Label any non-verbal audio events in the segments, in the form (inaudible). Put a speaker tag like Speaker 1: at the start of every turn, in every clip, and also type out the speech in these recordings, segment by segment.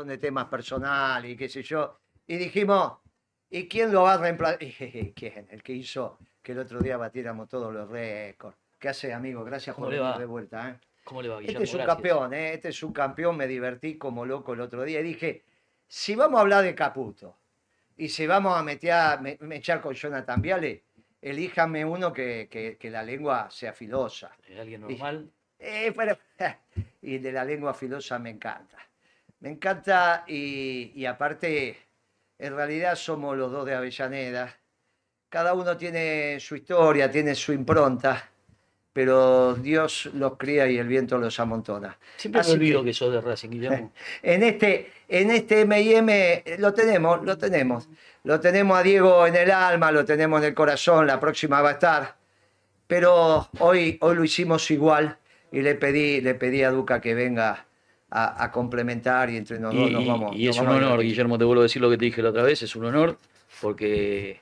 Speaker 1: montón de temas personales y qué sé yo. Y dijimos, ¿y quién lo va a reemplazar? (laughs) ¿Quién? El que hizo que el otro día batiéramos todos los récords. ¿Qué hace, amigo? Gracias por venir de vuelta. ¿eh?
Speaker 2: ¿Cómo le va,
Speaker 1: Este es un campeón, ¿eh? Este es un campeón. Me divertí como loco el otro día. Y dije, si vamos a hablar de Caputo y si vamos a meter, me, echar con Jonathan Viale, elíjame uno que, que, la lengua sea filosa.
Speaker 2: ¿Alguien normal?
Speaker 1: Eh, (laughs) y de la lengua filosa me encanta. Me encanta y, y aparte, en realidad somos los dos de Avellaneda. Cada uno tiene su historia, tiene su impronta pero Dios los cría y el viento los amontona.
Speaker 2: Siempre me olvido que, sos de Racing, Guillermo. (laughs)
Speaker 1: En este, en este M&M lo tenemos, lo tenemos. Lo tenemos a Diego en el alma, lo tenemos en el corazón, la próxima va a estar. Pero hoy, hoy lo hicimos igual y le pedí, le pedí a Duca que venga a, complementar y entre nosotros nos vamos.
Speaker 2: Y es un honor, Guillermo, te vuelvo a decir lo que te dije la otra vez, es un honor porque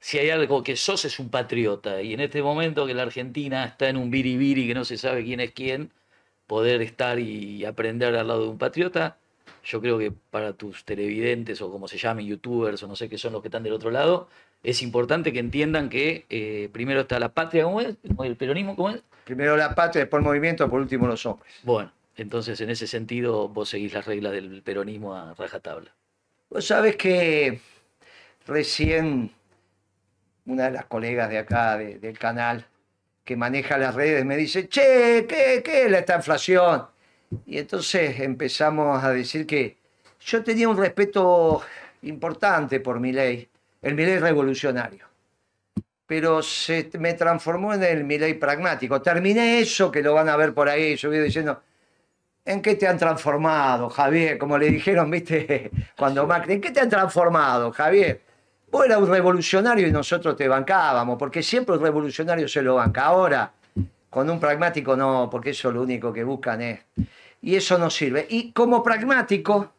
Speaker 2: si hay algo que sos es un patriota y en este momento que la Argentina está en un biribiri que no se sabe quién es quién, poder estar y aprender al lado de un patriota, yo creo que para tus televidentes o como se llamen, youtubers o no sé qué son los que están del otro lado, es importante que entiendan que eh, primero está la patria, ¿cómo es? ¿El peronismo cómo es?
Speaker 1: Primero la patria, después el movimiento, por último los hombres.
Speaker 2: Bueno, entonces en ese sentido vos seguís las reglas del peronismo a rajatabla.
Speaker 1: Vos sabés que recién una de las colegas de acá del canal que maneja las redes me dice, che, ¿qué, ¿qué es esta inflación? Y entonces empezamos a decir que yo tenía un respeto importante por mi ley, el mi ley revolucionario, pero se me transformó en el mi ley pragmático. Terminé eso, que lo van a ver por ahí, yo voy diciendo, ¿en qué te han transformado, Javier? Como le dijeron, viste, (laughs) cuando Macri, ¿en qué te han transformado, Javier? Vos eras un revolucionario y nosotros te bancábamos, porque siempre el revolucionario se lo banca. Ahora, con un pragmático no, porque eso lo único que buscan es. Y eso no sirve. Y como pragmático,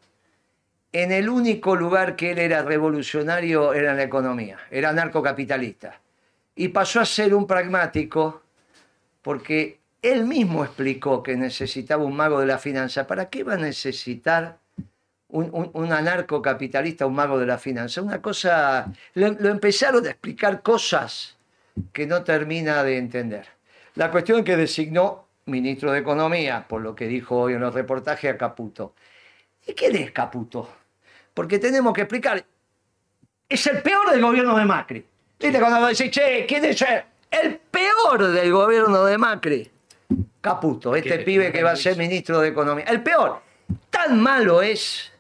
Speaker 1: en el único lugar que él era revolucionario era en la economía, era narcocapitalista. Y pasó a ser un pragmático porque él mismo explicó que necesitaba un mago de la finanza. ¿Para qué va a necesitar un, anarcocapitalista, un mago de la finanza. Una cosa, lo, empezaron a explicar cosas que no termina de entender. La cuestión que designó ministro de Economía, por lo que dijo hoy en los reportajes, a Caputo. ¿Y quién es Caputo? Porque tenemos que explicar. Es el peor del gobierno de Macri. ¿Viste cuando decís, che, quién es el peor del gobierno de Macri? Caputo, este pibe que va a ser ministro de Economía. El peor. Tan malo es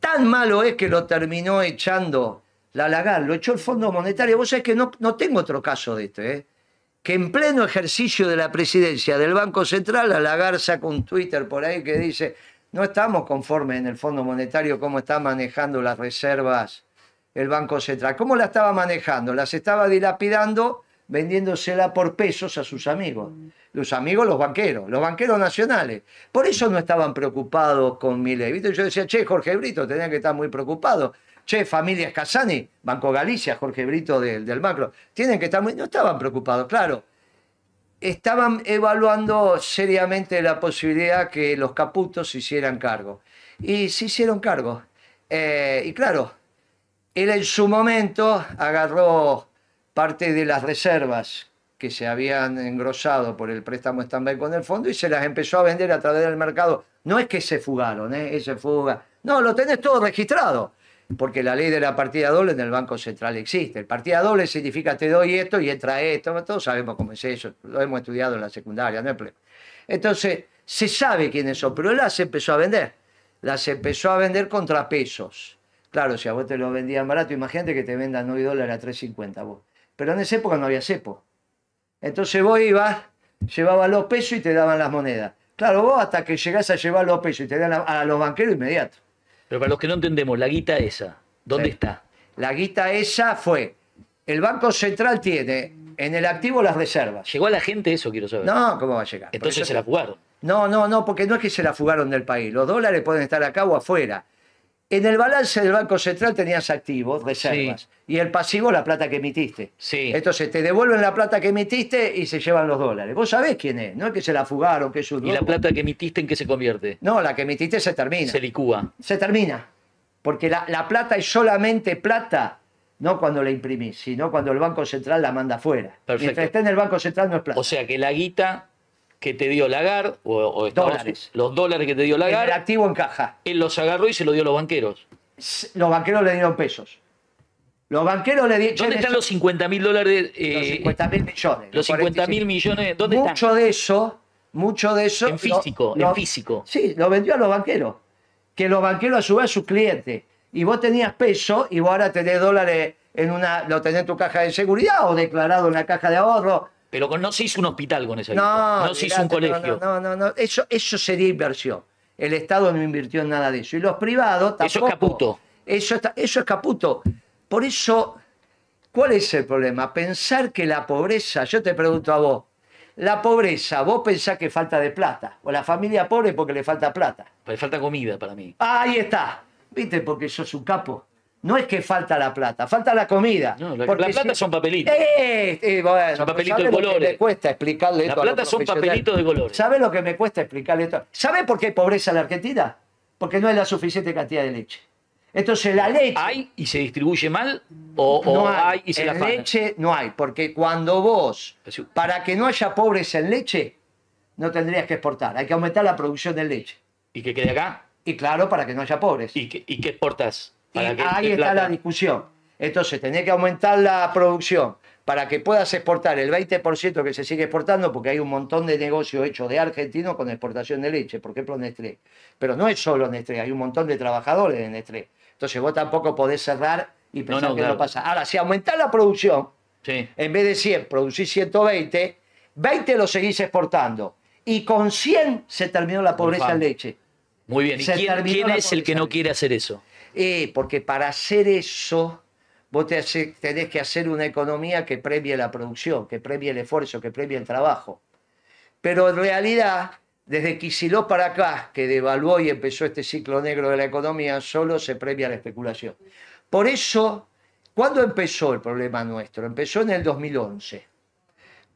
Speaker 1: Tan malo es que lo terminó echando la Lagar, lo echó el Fondo Monetario. Vos sabés que no, no tengo otro caso de este, ¿eh? que en pleno ejercicio de la presidencia del Banco Central, la Lagar saca un Twitter por ahí que dice, no estamos conformes en el Fondo Monetario cómo está manejando las reservas el Banco Central. ¿Cómo la estaba manejando? Las estaba dilapidando vendiéndosela por pesos a sus amigos los amigos, los banqueros, los banqueros nacionales. Por eso no estaban preocupados con mi ley. Yo decía, che, Jorge Brito tenía que estar muy preocupado. Che, familia Casani, Banco Galicia, Jorge Brito del, del macro, tienen que estar muy... No estaban preocupados, claro. Estaban evaluando seriamente la posibilidad que los caputos se hicieran cargo. Y se hicieron cargo. Eh, y claro, él en su momento agarró parte de las reservas que se habían engrosado por el préstamo stand con el fondo y se las empezó a vender a través del mercado. No es que se fugaron, ¿eh? ese fuga. No, lo tenés todo registrado, porque la ley de la partida doble en el Banco Central existe. El partida doble significa te doy esto y entra esto, todos sabemos cómo es eso, lo hemos estudiado en la secundaria, no es Entonces, se sabe quién es eso, pero las empezó a vender. Las empezó a vender contra pesos. Claro, si a vos te lo vendían barato, imagínate que te vendan 9 dólares a 3.50 vos. Pero en esa época no había cepo. Entonces vos ibas, llevabas los pesos y te daban las monedas. Claro, vos hasta que llegás a llevar los pesos y te dan a, los banqueros inmediato.
Speaker 2: Pero para los que no entendemos, la guita esa, ¿dónde está?
Speaker 1: La guita esa fue, el Banco Central tiene en el activo las reservas.
Speaker 2: ¿Llegó a la gente eso, quiero saber?
Speaker 1: No, ¿cómo va a llegar?
Speaker 2: Entonces se la fugaron.
Speaker 1: No, no, no, porque no es que se la fugaron del país. Los dólares pueden estar acá o afuera. En el balance del Banco Central tenías activos, reservas, y el pasivo la plata que emitiste.
Speaker 2: Sí.
Speaker 1: Entonces te devuelven la plata que emitiste y se llevan los dólares. Vos sabés quién es, no es que se la fugaron, que es un
Speaker 2: ¿Y la plata que emitiste en qué se convierte?
Speaker 1: No, la que emitiste se termina.
Speaker 2: Se licúa.
Speaker 1: Se termina. Porque la, la plata es solamente plata, no cuando la imprimís, sino cuando el Banco Central la manda afuera.
Speaker 2: Perfecto.
Speaker 1: Mientras esté en el Banco Central no es plata.
Speaker 2: O sea que la guita que te dio Lagar, o, o Estados-
Speaker 1: Dólares.
Speaker 2: los dólares que te dio
Speaker 1: en el
Speaker 2: Lagar,
Speaker 1: activo en caja.
Speaker 2: él los agarró y se los dio a los banqueros.
Speaker 1: Los banqueros le dieron pesos. Los banqueros le dieron...
Speaker 2: ¿Dónde están los 50 mil dólares? eh,
Speaker 1: los 50 mil millones?
Speaker 2: los 50 mil
Speaker 1: 45.
Speaker 2: millones, ¿dónde
Speaker 1: mucho
Speaker 2: están?
Speaker 1: de eso, mucho de eso.
Speaker 2: En físico, en físico.
Speaker 1: Sí, lo vendió a los banqueros. Que los banqueros a su vez a sus clientes. Y vos tenías peso y vos ahora tenés dólares en una, lo tenés en tu caja de seguridad o declarado en la caja de ahorro.
Speaker 2: Pero con- no se hizo un hospital con esa guita.
Speaker 1: No,
Speaker 2: No se hizo un colegio.
Speaker 1: No, no, no, no. Eso, eso sería inversión. El Estado no invirtió en nada de eso. Y los privados tampoco.
Speaker 2: Eso es caputo.
Speaker 1: Eso, está- eso es caputo. Por eso, ¿cuál es el problema? Pensar que la pobreza, yo te pregunto a vos, la pobreza, vos pensás que falta de plata. O la familia pobre porque le falta plata.
Speaker 2: Pero falta comida para mí.
Speaker 1: Ahí está. ¿Viste? Porque sos un capo. No es que falta la plata, falta la comida.
Speaker 2: No, la-
Speaker 1: Porque
Speaker 2: la plata son papelitos.
Speaker 1: Eh, eh, bueno,
Speaker 2: Son papelitos
Speaker 1: ¿sabés
Speaker 2: de
Speaker 1: lo que
Speaker 2: colores.
Speaker 1: me cuesta explicarle
Speaker 2: La
Speaker 1: esto a los
Speaker 2: plata son papelitos de colores.
Speaker 1: ¿Sabes lo que me cuesta explicarle esto? ¿Sabes por qué hay pobreza en la Argentina? Porque no hay la suficiente cantidad de leche. Entonces la leche...
Speaker 2: ¿Hay y se distribuye mal? ¿O, o
Speaker 1: no
Speaker 2: hay, y se la
Speaker 1: en
Speaker 2: pagan?
Speaker 1: leche no hay, porque cuando vos, para que no haya pobreza en leche, no tendrías que exportar. Hay que aumentar la producción de leche.
Speaker 2: ¿Y que quede acá?
Speaker 1: Y claro, para que no haya pobres.
Speaker 2: ¿Y qué, y qué exportas?
Speaker 1: Y
Speaker 2: Para que
Speaker 1: ahí está
Speaker 2: plata.
Speaker 1: la discusión. Entonces, tenés que aumentar la producción para que puedas exportar el 20% que se sigue exportando, porque hay un montón de negocios hechos de argentinos con exportación de leche, por ejemplo Nestlé. Pero no es solo Nestlé, hay un montón de trabajadores de Nestlé. Entonces, vos tampoco podés cerrar y pensar
Speaker 2: no,
Speaker 1: que
Speaker 2: claro.
Speaker 1: no pasa. Ahora, si aumentás la producción,
Speaker 2: Sí.
Speaker 1: en vez de 100 producís 120, 20 lo seguís exportando. Y con 100 se terminó la pobreza en leche.
Speaker 2: Muy bien. ¿Y quién, es el que no quiere hacer eso?
Speaker 1: Eh, porque para hacer eso, vos tenés que hacer una economía que premie la producción, que premie el esfuerzo, que premie el trabajo. Pero en realidad, desde Kicillof para acá, que devaluó y empezó este ciclo negro de la economía, solo se premia la especulación. Por eso, ¿cuándo empezó el problema nuestro? Empezó en el 2011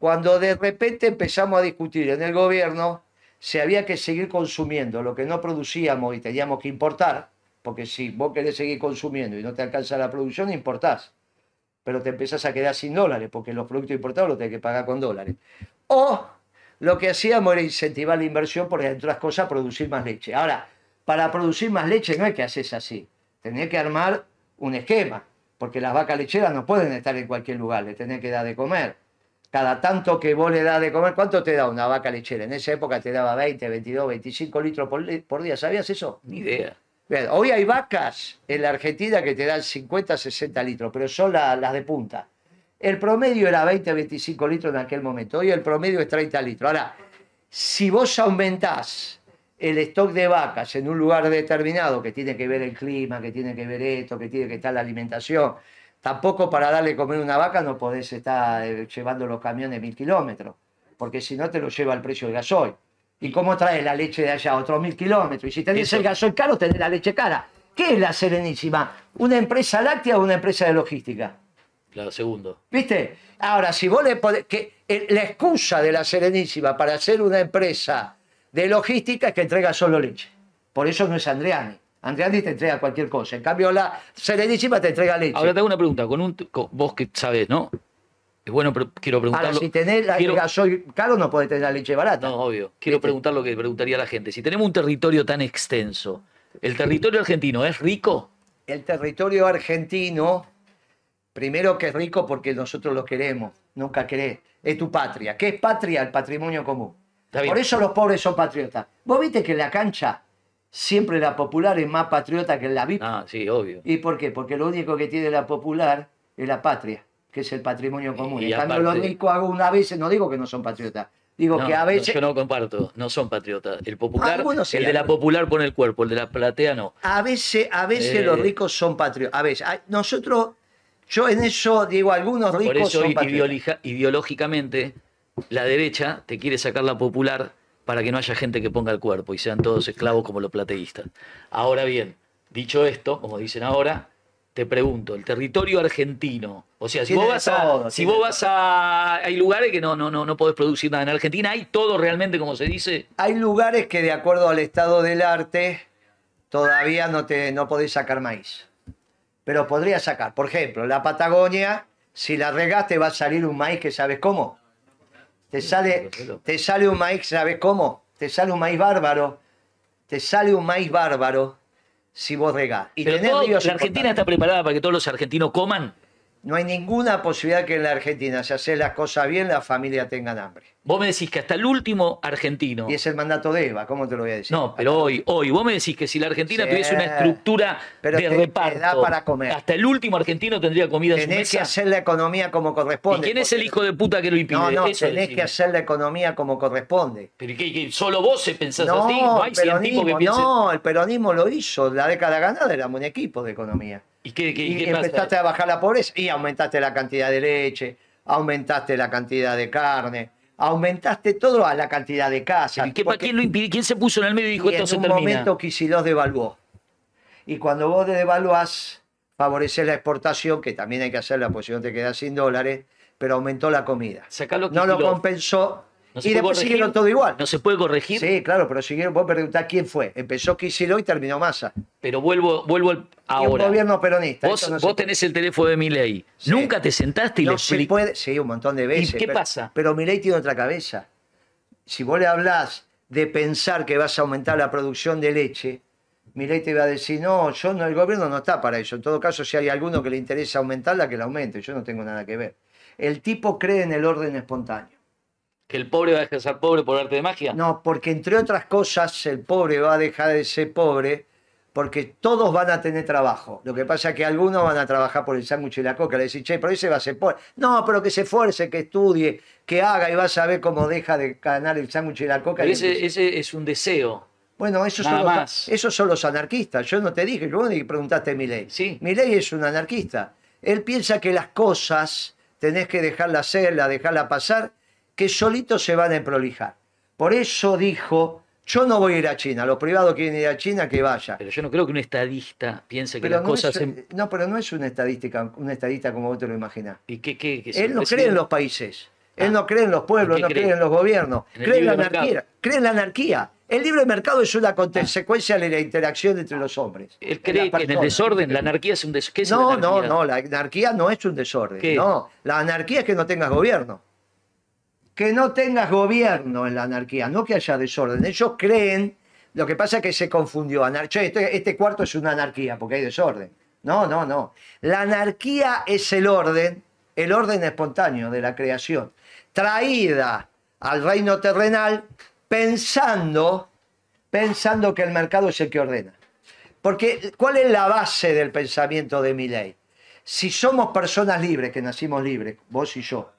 Speaker 1: cuando de repente empezamos a discutir en el gobierno si había que seguir consumiendo lo que no producíamos y teníamos que importar, porque si vos querés seguir consumiendo y no te alcanza la producción, importás, pero te empezás a quedar sin dólares, porque los productos importados los tenés que pagar con dólares. O lo que hacíamos era incentivar la inversión, por entre otras cosas, producir más leche. Ahora, para producir más leche no es que haces así, tenés que armar un esquema, porque las vacas lecheras no pueden estar en cualquier lugar, le tenés que dar de comer cada tanto que vos le das de comer, ¿cuánto te da una vaca lechera? En esa época te daba 20, 22, 25 litros por, por día. ¿Sabías eso?
Speaker 2: Ni idea.
Speaker 1: Hoy hay vacas en la Argentina que te dan 50, 60 litros, pero son la- las de punta. El promedio era 20, 25 litros en aquel momento. Hoy el promedio es 30 litros. Ahora, si vos aumentás el stock de vacas en un lugar determinado, que tiene que ver el clima, que tiene que ver esto, que tiene que estar la alimentación, tampoco para darle comer una vaca no podés estar eh, llevando los camiones mil kilómetros, porque si no te lo lleva el precio del gasoil. ¿Y cómo traes la leche de allá? Otros mil kilómetros. Y si tenés
Speaker 2: Eso.
Speaker 1: el gasoil caro, tenés la leche cara. ¿Qué es la Serenísima? ¿Una empresa láctea o una empresa de logística?
Speaker 2: Claro, segundo.
Speaker 1: ¿Viste? Ahora, si vos le podés, que el- la excusa de la Serenísima para hacer una empresa de logística es que entrega solo leche. Por eso no es Andreani. Andreani te entrega cualquier cosa. En cambio, la Serenísima te entrega leche.
Speaker 2: Ahora te hago una pregunta. Con un, con- vos que sabés, ¿no? Es bueno, pero quiero preguntarlo.
Speaker 1: Ahora, si tenés la,
Speaker 2: quiero-
Speaker 1: el gasoil caro, no podés tener la leche barata.
Speaker 2: No, obvio. Quiero
Speaker 1: ¿Viste?
Speaker 2: preguntar lo que preguntaría la gente. Si tenemos un territorio tan extenso, ¿el territorio argentino es rico?
Speaker 1: El territorio argentino, primero que es rico porque nosotros lo queremos, nunca querés. Es tu patria. ¿Qué es patria? El patrimonio común. Por eso los pobres son patriotas. Vos viste que en la cancha siempre la popular es más patriota que en la VIP.
Speaker 2: Ah, sí, obvio.
Speaker 1: ¿Y por qué? Porque lo único que tiene la popular es la patria, que es el patrimonio común.
Speaker 2: Y
Speaker 1: en cambio,
Speaker 2: aparte-
Speaker 1: los ricos algunas veces, no digo que no son patriotas, digo
Speaker 2: No,
Speaker 1: que a
Speaker 2: no,
Speaker 1: veces,
Speaker 2: yo no comparto, no son patriotas. El popular,
Speaker 1: Algunos sí,
Speaker 2: el de la popular pone el cuerpo, el de la platea no.
Speaker 1: a veces, a veces
Speaker 2: Eh.
Speaker 1: los ricos son patriotas. A veces, hay- nosotros, yo en eso digo, algunos
Speaker 2: Por
Speaker 1: ricos
Speaker 2: eso
Speaker 1: son patriotas.
Speaker 2: ideolija- ideológicamente la derecha te quiere sacar la popular para que no haya gente que ponga el cuerpo y sean todos esclavos como los plateístas. Ahora bien, Dicho esto, como dicen ahora, te pregunto, el territorio argentino, o sea, si vos vas a,
Speaker 1: todo,
Speaker 2: si vos vas a, hay lugares que no, no, no, no podés producir nada. En Argentina hay todo realmente, como se dice.
Speaker 1: Hay lugares que de acuerdo al estado del arte todavía no, te, no podés sacar maíz. Pero podrías sacar. Por ejemplo, la Patagonia, si la regaste va a salir un maíz que sabes cómo. Te sale, te sale un maíz, ¿sabes cómo? Te sale un maíz bárbaro. Te sale un maíz bárbaro si vos regás. Y
Speaker 2: Pero todo- la Argentina está preparada para que todos los argentinos coman.
Speaker 1: No hay ninguna posibilidad que en la Argentina, si haces las cosas bien, la familia tengan hambre.
Speaker 2: Vos me decís que hasta el último argentino.
Speaker 1: Y es el mandato de Eva, ¿cómo te lo voy a decir?
Speaker 2: No, pero hoy, hoy, vos me decís que si la Argentina
Speaker 1: Sí,
Speaker 2: tuviese una estructura
Speaker 1: pero
Speaker 2: de
Speaker 1: te- te
Speaker 2: reparto,
Speaker 1: da para comer.
Speaker 2: hasta el último argentino tendría comida en su
Speaker 1: Tenés que hacer la economía como
Speaker 2: ¿Y
Speaker 1: corresponde.
Speaker 2: quién es el hijo de puta que lo impide?
Speaker 1: No, no,
Speaker 2: Eso
Speaker 1: tenés
Speaker 2: decime.
Speaker 1: que hacer la economía como corresponde.
Speaker 2: Pero ¿y qué, qué? solo vos se pensás
Speaker 1: No,
Speaker 2: así, no hay
Speaker 1: el
Speaker 2: científicos
Speaker 1: peronismo,
Speaker 2: que piensen.
Speaker 1: no, el peronismo lo hizo. La década ganada éramos un equipo de economía.
Speaker 2: ¿Y qué, qué-
Speaker 1: Y,
Speaker 2: qué
Speaker 1: empezaste
Speaker 2: pasa?
Speaker 1: a bajar la pobreza y aumentaste la cantidad de leche, aumentaste la cantidad de carne, aumentaste todo a la cantidad de casas.
Speaker 2: ¿Y qué,
Speaker 1: porque-
Speaker 2: quién lo impidió? ¿Quién se puso en el medio y dijo
Speaker 1: y
Speaker 2: esto
Speaker 1: en
Speaker 2: se
Speaker 1: un
Speaker 2: termina?
Speaker 1: momento Kicillof devaluó. Y cuando vos devaluás, favoreces la exportación, que también hay que hacerla porque si no te quedas sin dólares, pero aumentó la comida.
Speaker 2: Sacalo
Speaker 1: No lo compensó
Speaker 2: ¿No
Speaker 1: y después
Speaker 2: corregir?
Speaker 1: siguieron todo igual.
Speaker 2: No se puede corregir,
Speaker 1: Sí, claro, pero siguieron, vos preguntás quién fue. Empezó Kicillof y terminó Massa.
Speaker 2: pero vuelvo, vuelvo al-
Speaker 1: Y un
Speaker 2: ahora.
Speaker 1: gobierno peronista.
Speaker 2: Vos,
Speaker 1: no
Speaker 2: vos tenés el teléfono de Milei.
Speaker 1: Sí.
Speaker 2: Nunca te sentaste y
Speaker 1: No
Speaker 2: le
Speaker 1: se
Speaker 2: expli-
Speaker 1: puede, sí, un montón de veces.
Speaker 2: qué
Speaker 1: pero-
Speaker 2: pasa?
Speaker 1: Pero Milei tiene otra cabeza. Si vos le hablás de pensar que vas a aumentar la producción de leche, Milei te va a decir, no, yo no, el gobierno no está para eso. En todo caso, si hay alguno que le interesa aumentarla, que la aumente. Yo no tengo nada que ver. El tipo cree en el orden espontáneo.
Speaker 2: Que el pobre va a dejar de ser pobre por arte de magia.
Speaker 1: No, porque entre otras cosas, el pobre va a dejar de ser pobre porque todos van a tener trabajo. Lo que pasa es que algunos van a trabajar por el sándwich y la coca. Le decís, che, pero ese va a ser pobre. No, pero que se esfuerce, que estudie, que haga y vas a ver cómo deja de ganar el sándwich y la coca.
Speaker 2: Pero
Speaker 1: y
Speaker 2: ese, es un deseo.
Speaker 1: Bueno, esos son, los, esos son los anarquistas. Yo no te dije, yo ni preguntaste a Milei.
Speaker 2: Sí.
Speaker 1: Milei es un anarquista. Él piensa que las cosas tenés que dejarlas hacerlas, dejarlas pasar, que solitos se van a prolijar. Por eso dijo, yo no voy a ir a China. Los privados quieren ir a China, que vaya.
Speaker 2: Pero yo no creo que un estadista piense que
Speaker 1: Pero
Speaker 2: las
Speaker 1: no,
Speaker 2: cosas...
Speaker 1: es,
Speaker 2: en-
Speaker 1: no, pero no es una estadística, una estadista como vos te lo imaginás.
Speaker 2: ¿Y qué, qué?
Speaker 1: Él no cree en los países. Él
Speaker 2: Ah.
Speaker 1: no cree en los pueblos,
Speaker 2: ¿En
Speaker 1: no cree
Speaker 2: cree?
Speaker 1: en los gobiernos.
Speaker 2: En
Speaker 1: cree en la anarquía.
Speaker 2: mercado.
Speaker 1: Cree en la anarquía. El libre mercado es una consecuencia de la interacción entre los hombres.
Speaker 2: Él cree que en el desorden, la anarquía es un desorden. ¿Qué es la
Speaker 1: No, no, no, la anarquía no es un desorden.
Speaker 2: ¿Qué?
Speaker 1: No, la anarquía es que no tengas gobierno. Que no tengas gobierno en la anarquía, no que haya desorden. Ellos creen, lo que pasa es que se confundió. Anar- Che, este, este cuarto es una anarquía porque hay desorden. No, no, no. La anarquía es el orden, el orden espontáneo de la creación, traída al reino terrenal pensando, pensando que el mercado es el que ordena. Porque, ¿cuál es la base del pensamiento de mi ley? Si somos personas libres, que nacimos libres, vos y yo,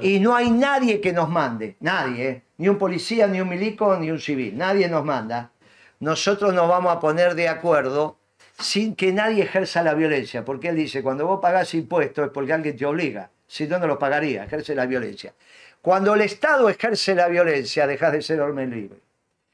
Speaker 1: Y no hay nadie que nos mande, nadie, ¿eh? ni un policía, ni un milico, ni un civil, nadie nos manda, nosotros nos vamos a poner de acuerdo sin que nadie ejerza la violencia, porque él dice, cuando vos pagás impuestos es porque alguien te obliga, si no, no lo pagaría, ejerce la violencia. Cuando el Estado ejerce la violencia, dejas de ser hombre libre.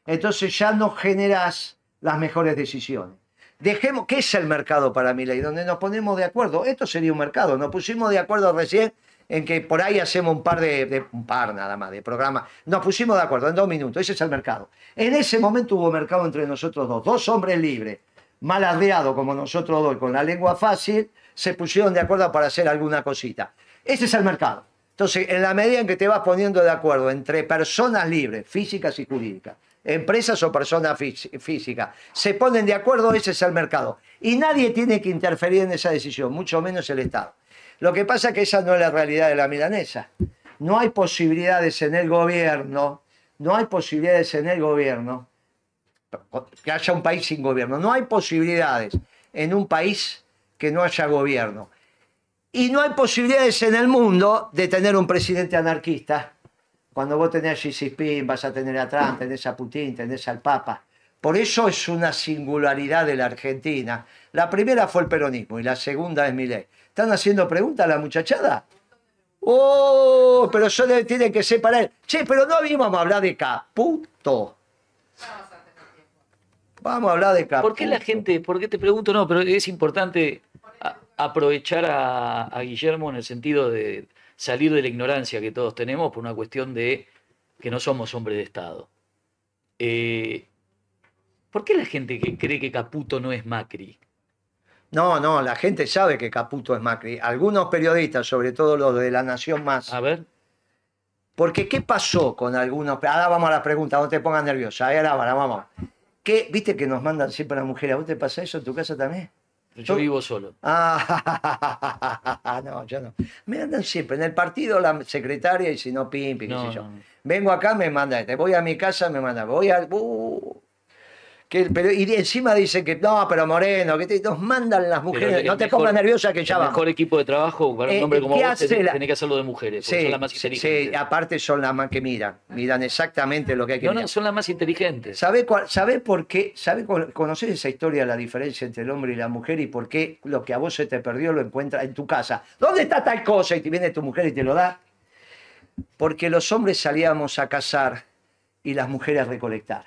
Speaker 1: Entonces ya no generás las mejores decisiones. Dejemos, ¿qué es el mercado para mi ley? Donde nos ponemos de acuerdo. Esto sería un mercado. Nos pusimos de acuerdo recién en que por ahí hacemos un par de, de- un par nada más de programas. Nos pusimos de acuerdo en dos minutos. Ese es el mercado. En ese momento hubo mercado entre nosotros dos. Dos hombres libres, mal ardeados como nosotros dos, con la lengua fácil, se pusieron de acuerdo para hacer alguna cosita. Ese es el mercado. Entonces, en la medida en que te vas poniendo de acuerdo entre personas libres, físicas y jurídicas, empresas o personas fí- físicas, se ponen de acuerdo, ese es el mercado. Y nadie tiene que interferir en esa decisión, mucho menos el Estado. Lo que pasa es que esa no es la realidad de la milanesa. No hay posibilidades en el gobierno, no hay posibilidades en el gobierno que haya un país sin gobierno. No hay posibilidades en un país que no haya gobierno. Y no hay posibilidades en el mundo de tener un presidente anarquista. Cuando vos tenés a Xi Jinping, vas a tener a Trump, tenés a Putin, tenés al Papa. Por eso es una singularidad de la Argentina. La primera fue el peronismo y la segunda es Milei. ¿Están haciendo preguntas a la muchachada? ¡Oh! Pero eso debe- tiene que ser para él. Che, pero no íbamos a hablar de Caputo. Vamos a hablar de Caputo.
Speaker 2: ¿Por qué la gente, por qué te pregunto, no, pero es importante a- aprovechar a, a Guillermo en el sentido de salir de la ignorancia que todos tenemos por una cuestión de que no somos hombres de Estado. Eh, ¿Por qué la gente que cree que Caputo no es Macri?
Speaker 1: No, no, la gente sabe que Caputo es Macri. Algunos periodistas, sobre todo los de La Nación Más.
Speaker 2: A ver,
Speaker 1: Porque, ¿qué pasó con algunos? Ahora vamos a la pregunta, no te pongas nerviosa. Ahora, ahora vamos. ¿Qué, ¿Viste que nos mandan siempre las mujeres? ¿A vos te pasa eso en tu casa también?
Speaker 2: yo vivo solo. (laughs)
Speaker 1: Ah, no, yo no. Me andan siempre. En el partido la secretaria y si no, pimpi, qué
Speaker 2: No,
Speaker 1: sé yo.
Speaker 2: no.
Speaker 1: Vengo acá, me manda este. Voy a mi casa, me manda. Voy al. uh, que, pero, y encima dicen que no, pero Moreno, que te, nos mandan las mujeres. no te
Speaker 2: mejor-
Speaker 1: pongas nerviosa que ya
Speaker 2: el
Speaker 1: vamos.
Speaker 2: mejor equipo de trabajo para un
Speaker 1: Eh,
Speaker 2: hombre como
Speaker 1: ¿qué
Speaker 2: vos tenés,
Speaker 1: la-
Speaker 2: tenés que hacerlo de mujeres,
Speaker 1: Sí,
Speaker 2: son las más
Speaker 1: sí,
Speaker 2: inteligentes.
Speaker 1: sí, aparte son las más que miran. Miran exactamente lo que hay que
Speaker 2: no,
Speaker 1: mirar.
Speaker 2: no, son las más inteligentes.
Speaker 1: ¿Sabe, cuál- sabe por qué? ¿Sabe con- conocer esa historia, la diferencia entre el hombre y la mujer y por qué lo que a vos se te perdió lo encuentras en tu casa? ¿Dónde está tal cosa? Y te viene tu mujer y te lo da. Porque los hombres salíamos a cazar y las mujeres a recolectar.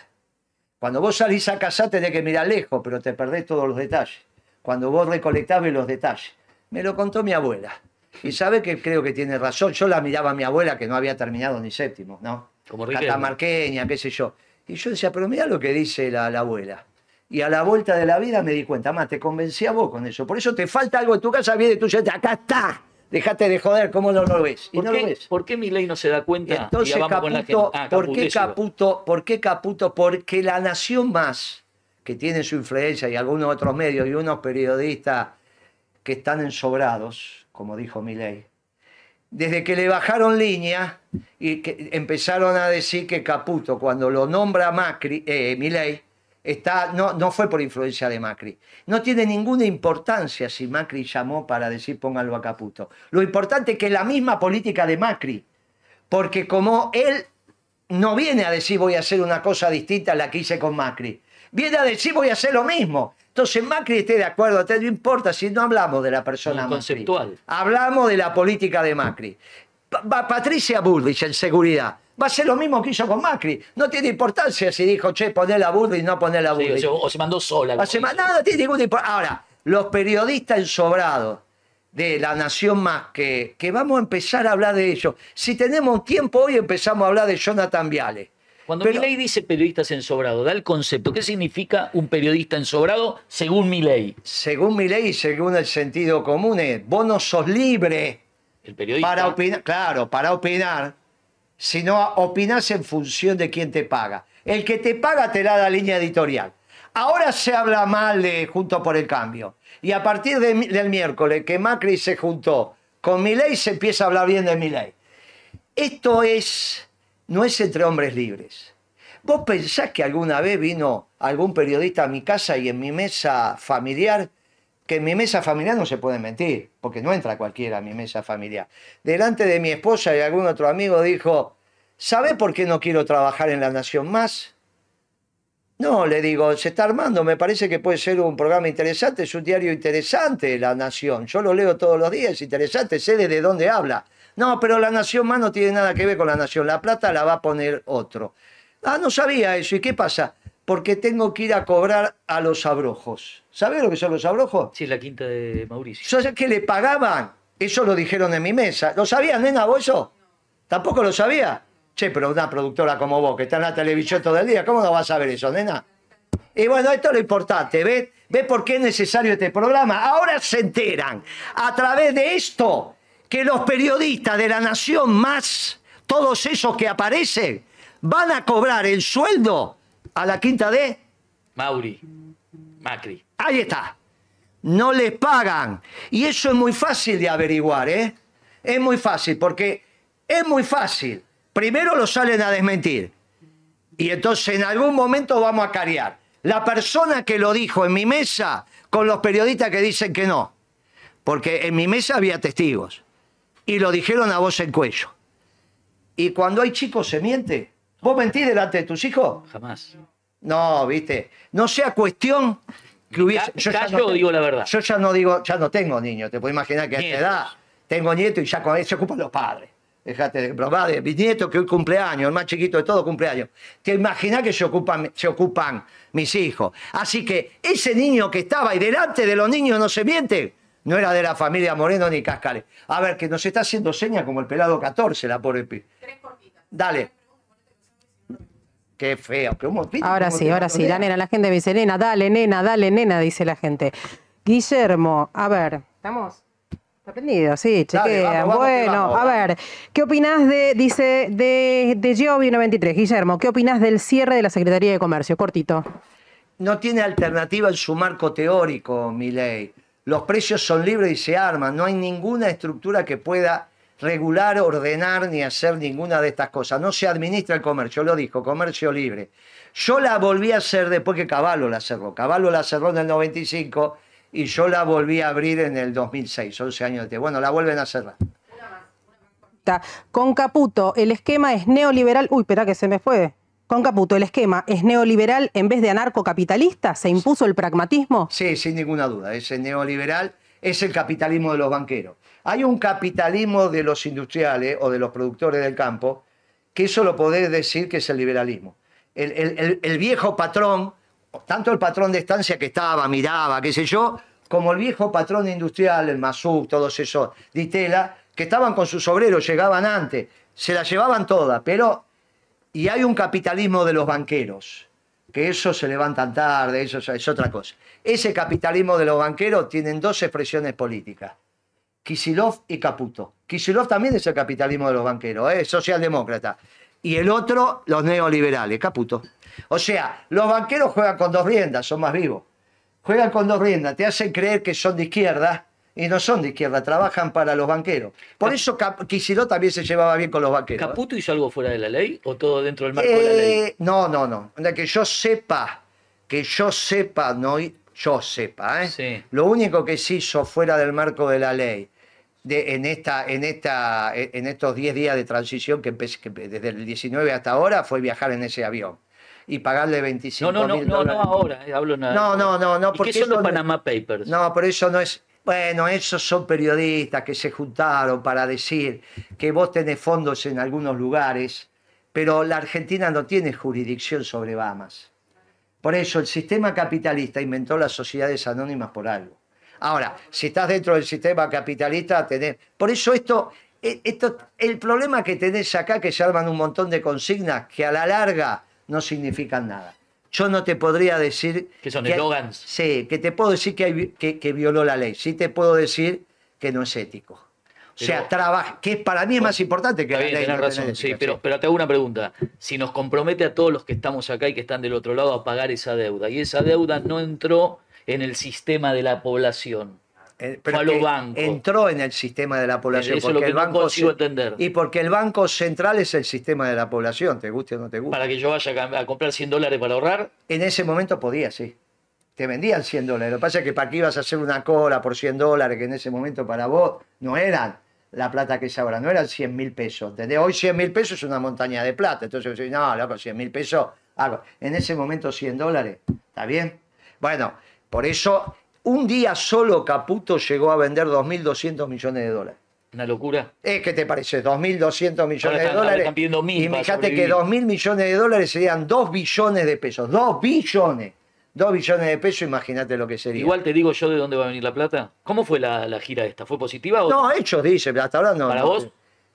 Speaker 1: Cuando vos salís a cazar tenés que mirar lejos, pero te perdés todos los detalles. Cuando vos recolectás ves los detalles. Me lo contó mi abuela. Y sabe que creo que tiene razón. Yo la miraba a mi abuela que no había terminado ni séptimo, ¿no?
Speaker 2: Como Riquelme.
Speaker 1: Catamarqueña, qué sé yo. Y yo decía, pero mira lo que dice la, la abuela. Y a la vuelta de la vida me di cuenta, más te convencí a vos con eso. Por eso te falta algo en tu casa, viene tú y dices, acá está. Dejate de joder, ¿cómo no lo ves? Y
Speaker 2: ¿Por,
Speaker 1: no
Speaker 2: qué,
Speaker 1: lo ves.
Speaker 2: ¿Por qué Milei no se da cuenta?
Speaker 1: Entonces,
Speaker 2: vamos con la
Speaker 1: Caputo,
Speaker 2: gente? Ah,
Speaker 1: ¿por
Speaker 2: Caputo,
Speaker 1: qué. Caputo? ¿Por qué Caputo? Porque la Nación Más, que tiene su influencia y algunos otros medios y unos periodistas que están ensobrados, como dijo Milei, desde que le bajaron línea y que empezaron a decir que Caputo, cuando lo nombra Macri, eh, Milei, está, no, no fue por influencia de Macri. No tiene ninguna importancia si Macri llamó para decir pónganlo a Caputo. Lo importante es que es la misma política de Macri. Porque como él no viene a decir voy a hacer una cosa distinta a la que hice con Macri, viene a decir voy a hacer lo mismo. Entonces Macri esté de acuerdo, no importa si no hablamos de la persona Macri.
Speaker 2: conceptual.
Speaker 1: Hablamos de la política de Macri. Pa- pa- Patricia Bullrich en seguridad. Va a ser lo mismo que hizo con Macri. No tiene importancia si dijo, che, poné la Bullrich, no poné la
Speaker 2: Sí, o, se, o se mandó sola.
Speaker 1: más nada, no tiene ninguna importancia. Ahora, los periodistas ensobrados de La Nación Más, que, que vamos a empezar a hablar de ellos. Si tenemos tiempo, hoy empezamos a hablar de Jonathan Viale.
Speaker 2: Cuando
Speaker 1: Pero-
Speaker 2: Milei dice periodistas ensobrados, da el concepto. ¿Qué significa un periodista ensobrado según Milei?
Speaker 1: Según mi ley y según el sentido común, es, vos no sos libre
Speaker 2: El periodista.
Speaker 1: para opinar, claro, para opinar, sino opinás en función de quién te paga. El que te paga te da la línea editorial. Ahora se habla mal de Junto por el Cambio. Y a partir de del miércoles que Macri se juntó con Milei, se empieza a hablar bien de Milei. Esto es, no es entre hombres libres. ¿Vos pensás que alguna vez vino algún periodista a mi casa y en mi mesa familiar, que en mi mesa familiar no se puede mentir, porque no entra cualquiera a mi mesa familiar, delante de mi esposa y algún otro amigo dijo, ¿sabe por qué no quiero trabajar en La Nación Más? No, le digo, se está armando, me parece que puede ser un programa interesante, es un diario interesante, La Nación. Yo lo leo todos los días, es interesante, sé desde dónde habla. No, pero La Nación más no tiene nada que ver con La Nación, La Plata la va a poner otro. Ah, no sabía eso, ¿y qué pasa? Porque tengo que ir a cobrar a los abrojos. ¿Sabés lo que son los abrojos?
Speaker 2: Sí, la quinta de Mauricio.
Speaker 1: ¿Sabes qué le pagaban? Eso lo dijeron en mi mesa. ¿Lo sabías, nena, vos eso? ¿Tampoco lo sabía? Che, pero una productora como vos, que está en la televisión todo el día, ¿cómo no vas a saber eso, nena? Y bueno, esto es lo importante, ¿ves? ¿Ves por qué es necesario este programa? Ahora se enteran, a través de esto, que los periodistas de la Nación Más, todos esos que aparecen, van a cobrar el sueldo a la quinta D.
Speaker 2: Mauri. Macri.
Speaker 1: Ahí está. No les pagan. Y eso es muy fácil de averiguar, ¿eh? Es muy fácil, porque es muy fácil. Primero lo salen a desmentir. Y entonces en algún momento vamos a cariar. La persona que lo dijo en mi mesa con los periodistas que dicen que no. Porque en mi mesa había testigos. Y lo dijeron a voz en cuello. Y cuando hay chicos se miente. ¿Vos mentís delante de tus hijos?
Speaker 2: Jamás.
Speaker 1: No, viste. No sea cuestión que hubiese.
Speaker 2: Ca- callo o digo la verdad.
Speaker 1: Yo ya no digo, ya no tengo niños. Te puedo imaginar que a esta edad tengo nietos y ya con eso se ocupan los padres. Dejate de bromar, de mi nieto que hoy cumpleaños, el más chiquito de todo cumpleaños. ¿Te imaginas que se ocupan, se ocupan mis hijos? Así que ese niño que estaba ahí delante de los niños no se miente, no era de la familia Moreno ni Cascales. A ver, que nos está haciendo señas como el pelado 14, la pobre pi. Dale. Qué feo. ¿Cómo- viste
Speaker 3: Ahora sí, ahora sí. La nena, la gente me dice, nena, dale, nena, dale, nena, dice la gente. Guillermo, a ver, ¿estamos? Está prendido, sí,
Speaker 1: Dale,
Speaker 3: chequea.
Speaker 1: vamos, vamos, que
Speaker 3: bueno,
Speaker 1: vamos,
Speaker 3: a ver, ¿qué opinás de, dice, de, de Giovi 93? Guillermo, ¿qué opinás del cierre de la Secretaría de Comercio? Cortito.
Speaker 1: no tiene alternativa en su marco teórico, mi ley. Los precios son libres y se arman. No hay ninguna estructura que pueda regular, ordenar ni hacer ninguna de estas cosas. No se administra el comercio, lo dijo, comercio libre. Yo la volví a hacer después que Caballo la cerró. Caballo la cerró en el 95 y yo la volví a abrir en el 2006, 11 años después. Bueno, la vuelven a cerrar.
Speaker 3: Con Caputo, el esquema es neoliberal. Uy, espera que se me fue. Con Caputo, el esquema es neoliberal en vez de anarcocapitalista. ¿Se impuso el pragmatismo?
Speaker 1: Sí, sin ninguna duda. Ese neoliberal es el capitalismo de los banqueros. Hay un capitalismo de los industriales o de los productores del campo que eso lo podés decir que es el liberalismo. El, viejo patrón, tanto el patrón de estancia que estaba, miraba, qué sé yo, como el viejo patrón industrial, el Masuk, todos esos, Ditela, que estaban con sus obreros, llegaban antes, se la llevaban todas, pero y hay un capitalismo de los banqueros, que eso se levantan tarde, eso es- es otra cosa. Ese capitalismo de los banqueros tienen dos expresiones políticas, Kisilov y Caputo. Kisilov también es el capitalismo de los banqueros, ¿eh? es socialdemócrata. Y el otro, los neoliberales, Caputo. O sea, los banqueros juegan con dos riendas, son más vivos. Juegan con dos riendas, te hacen creer que son de izquierda y no son de izquierda, trabajan para los banqueros. Por eso Kicillof también se llevaba bien con los banqueros. ¿eh?
Speaker 2: ¿Caputo hizo algo fuera de la ley o todo dentro del marco de la ley?
Speaker 1: Eh, no, no, no. De que yo sepa, que yo sepa, no, yo sepa, ¿eh?
Speaker 2: Sí.
Speaker 1: Lo único que se hizo fuera del marco de la ley, de, en, esta, en, esta, en estos 10 días de transición que, empecé, que desde el 19 hasta ahora, fue viajar en ese avión y pagarle 25
Speaker 2: No, no, no,
Speaker 1: mil
Speaker 2: no, no
Speaker 1: dólares.
Speaker 2: ahora, eh, hablo nada.
Speaker 1: No, no, no, no,
Speaker 2: ¿Y
Speaker 1: porque
Speaker 2: qué son los
Speaker 1: no-
Speaker 2: Panama Papers?
Speaker 1: No, pero eso no es. Bueno, esos son periodistas que se juntaron para decir que vos tenés fondos en algunos lugares, pero la Argentina no tiene jurisdicción sobre Bahamas. Por eso el sistema capitalista inventó las sociedades anónimas por algo. Ahora, si estás dentro del sistema capitalista, tenés. Por eso esto, eh, esto, el problema que tenés acá, que se arman un montón de consignas que a la larga no significan nada. Yo no te podría decir.
Speaker 2: Que son eslogans.
Speaker 1: Sí, que te puedo decir que, hay- que, que violó la ley. Sí te puedo decir que no es ético. O sea, trabaja, que para mí es más importante que la
Speaker 2: bien,
Speaker 1: ley.
Speaker 2: tenés
Speaker 1: no tener
Speaker 2: razón, sí, pero, pero te hago una pregunta. Si nos compromete a todos los que estamos acá y que están del otro lado a pagar esa deuda, y esa deuda no entró en el sistema de la población,
Speaker 1: Eh,
Speaker 2: fue a los
Speaker 1: que
Speaker 2: bancos.
Speaker 1: entró en el sistema de la población.
Speaker 2: Eso es lo que
Speaker 1: el
Speaker 2: no
Speaker 1: banco
Speaker 2: consigo
Speaker 1: ce-
Speaker 2: entender.
Speaker 1: Y porque el Banco Central es el sistema de la población, te guste o no te guste.
Speaker 2: para que yo vaya a comprar 100 dólares para ahorrar,
Speaker 1: En ese momento podía, sí. Te vendían 100 dólares. Lo que pasa es que para qué ibas a hacer una cola por 100 dólares, que en ese momento para vos no eran la plata que es ahora, no eran 100 mil pesos. ¿entendés? Hoy 100 mil pesos es una montaña de plata. Entonces no, loco, 100 mil pesos, hago. En ese momento 100 dólares, ¿está bien? Bueno, por eso un día solo Caputo llegó a vender 2.200 millones de dólares.
Speaker 2: una locura.
Speaker 1: Eh, ¿Qué te parece? 2.200 millones de dólares.
Speaker 2: están pidiendo mil
Speaker 1: y fíjate que
Speaker 2: sobrevivir.
Speaker 1: 2.000 millones de dólares serían 2 billones de pesos. 2 billones. 2 billones de pesos, imagínate lo que sería.
Speaker 2: Igual te digo yo de dónde va a venir la plata. ¿Cómo fue la, la gira esta? ¿Fue positiva o
Speaker 1: No, ellos dicen, hasta ahora no.
Speaker 2: ¿Para
Speaker 1: no.
Speaker 2: vos?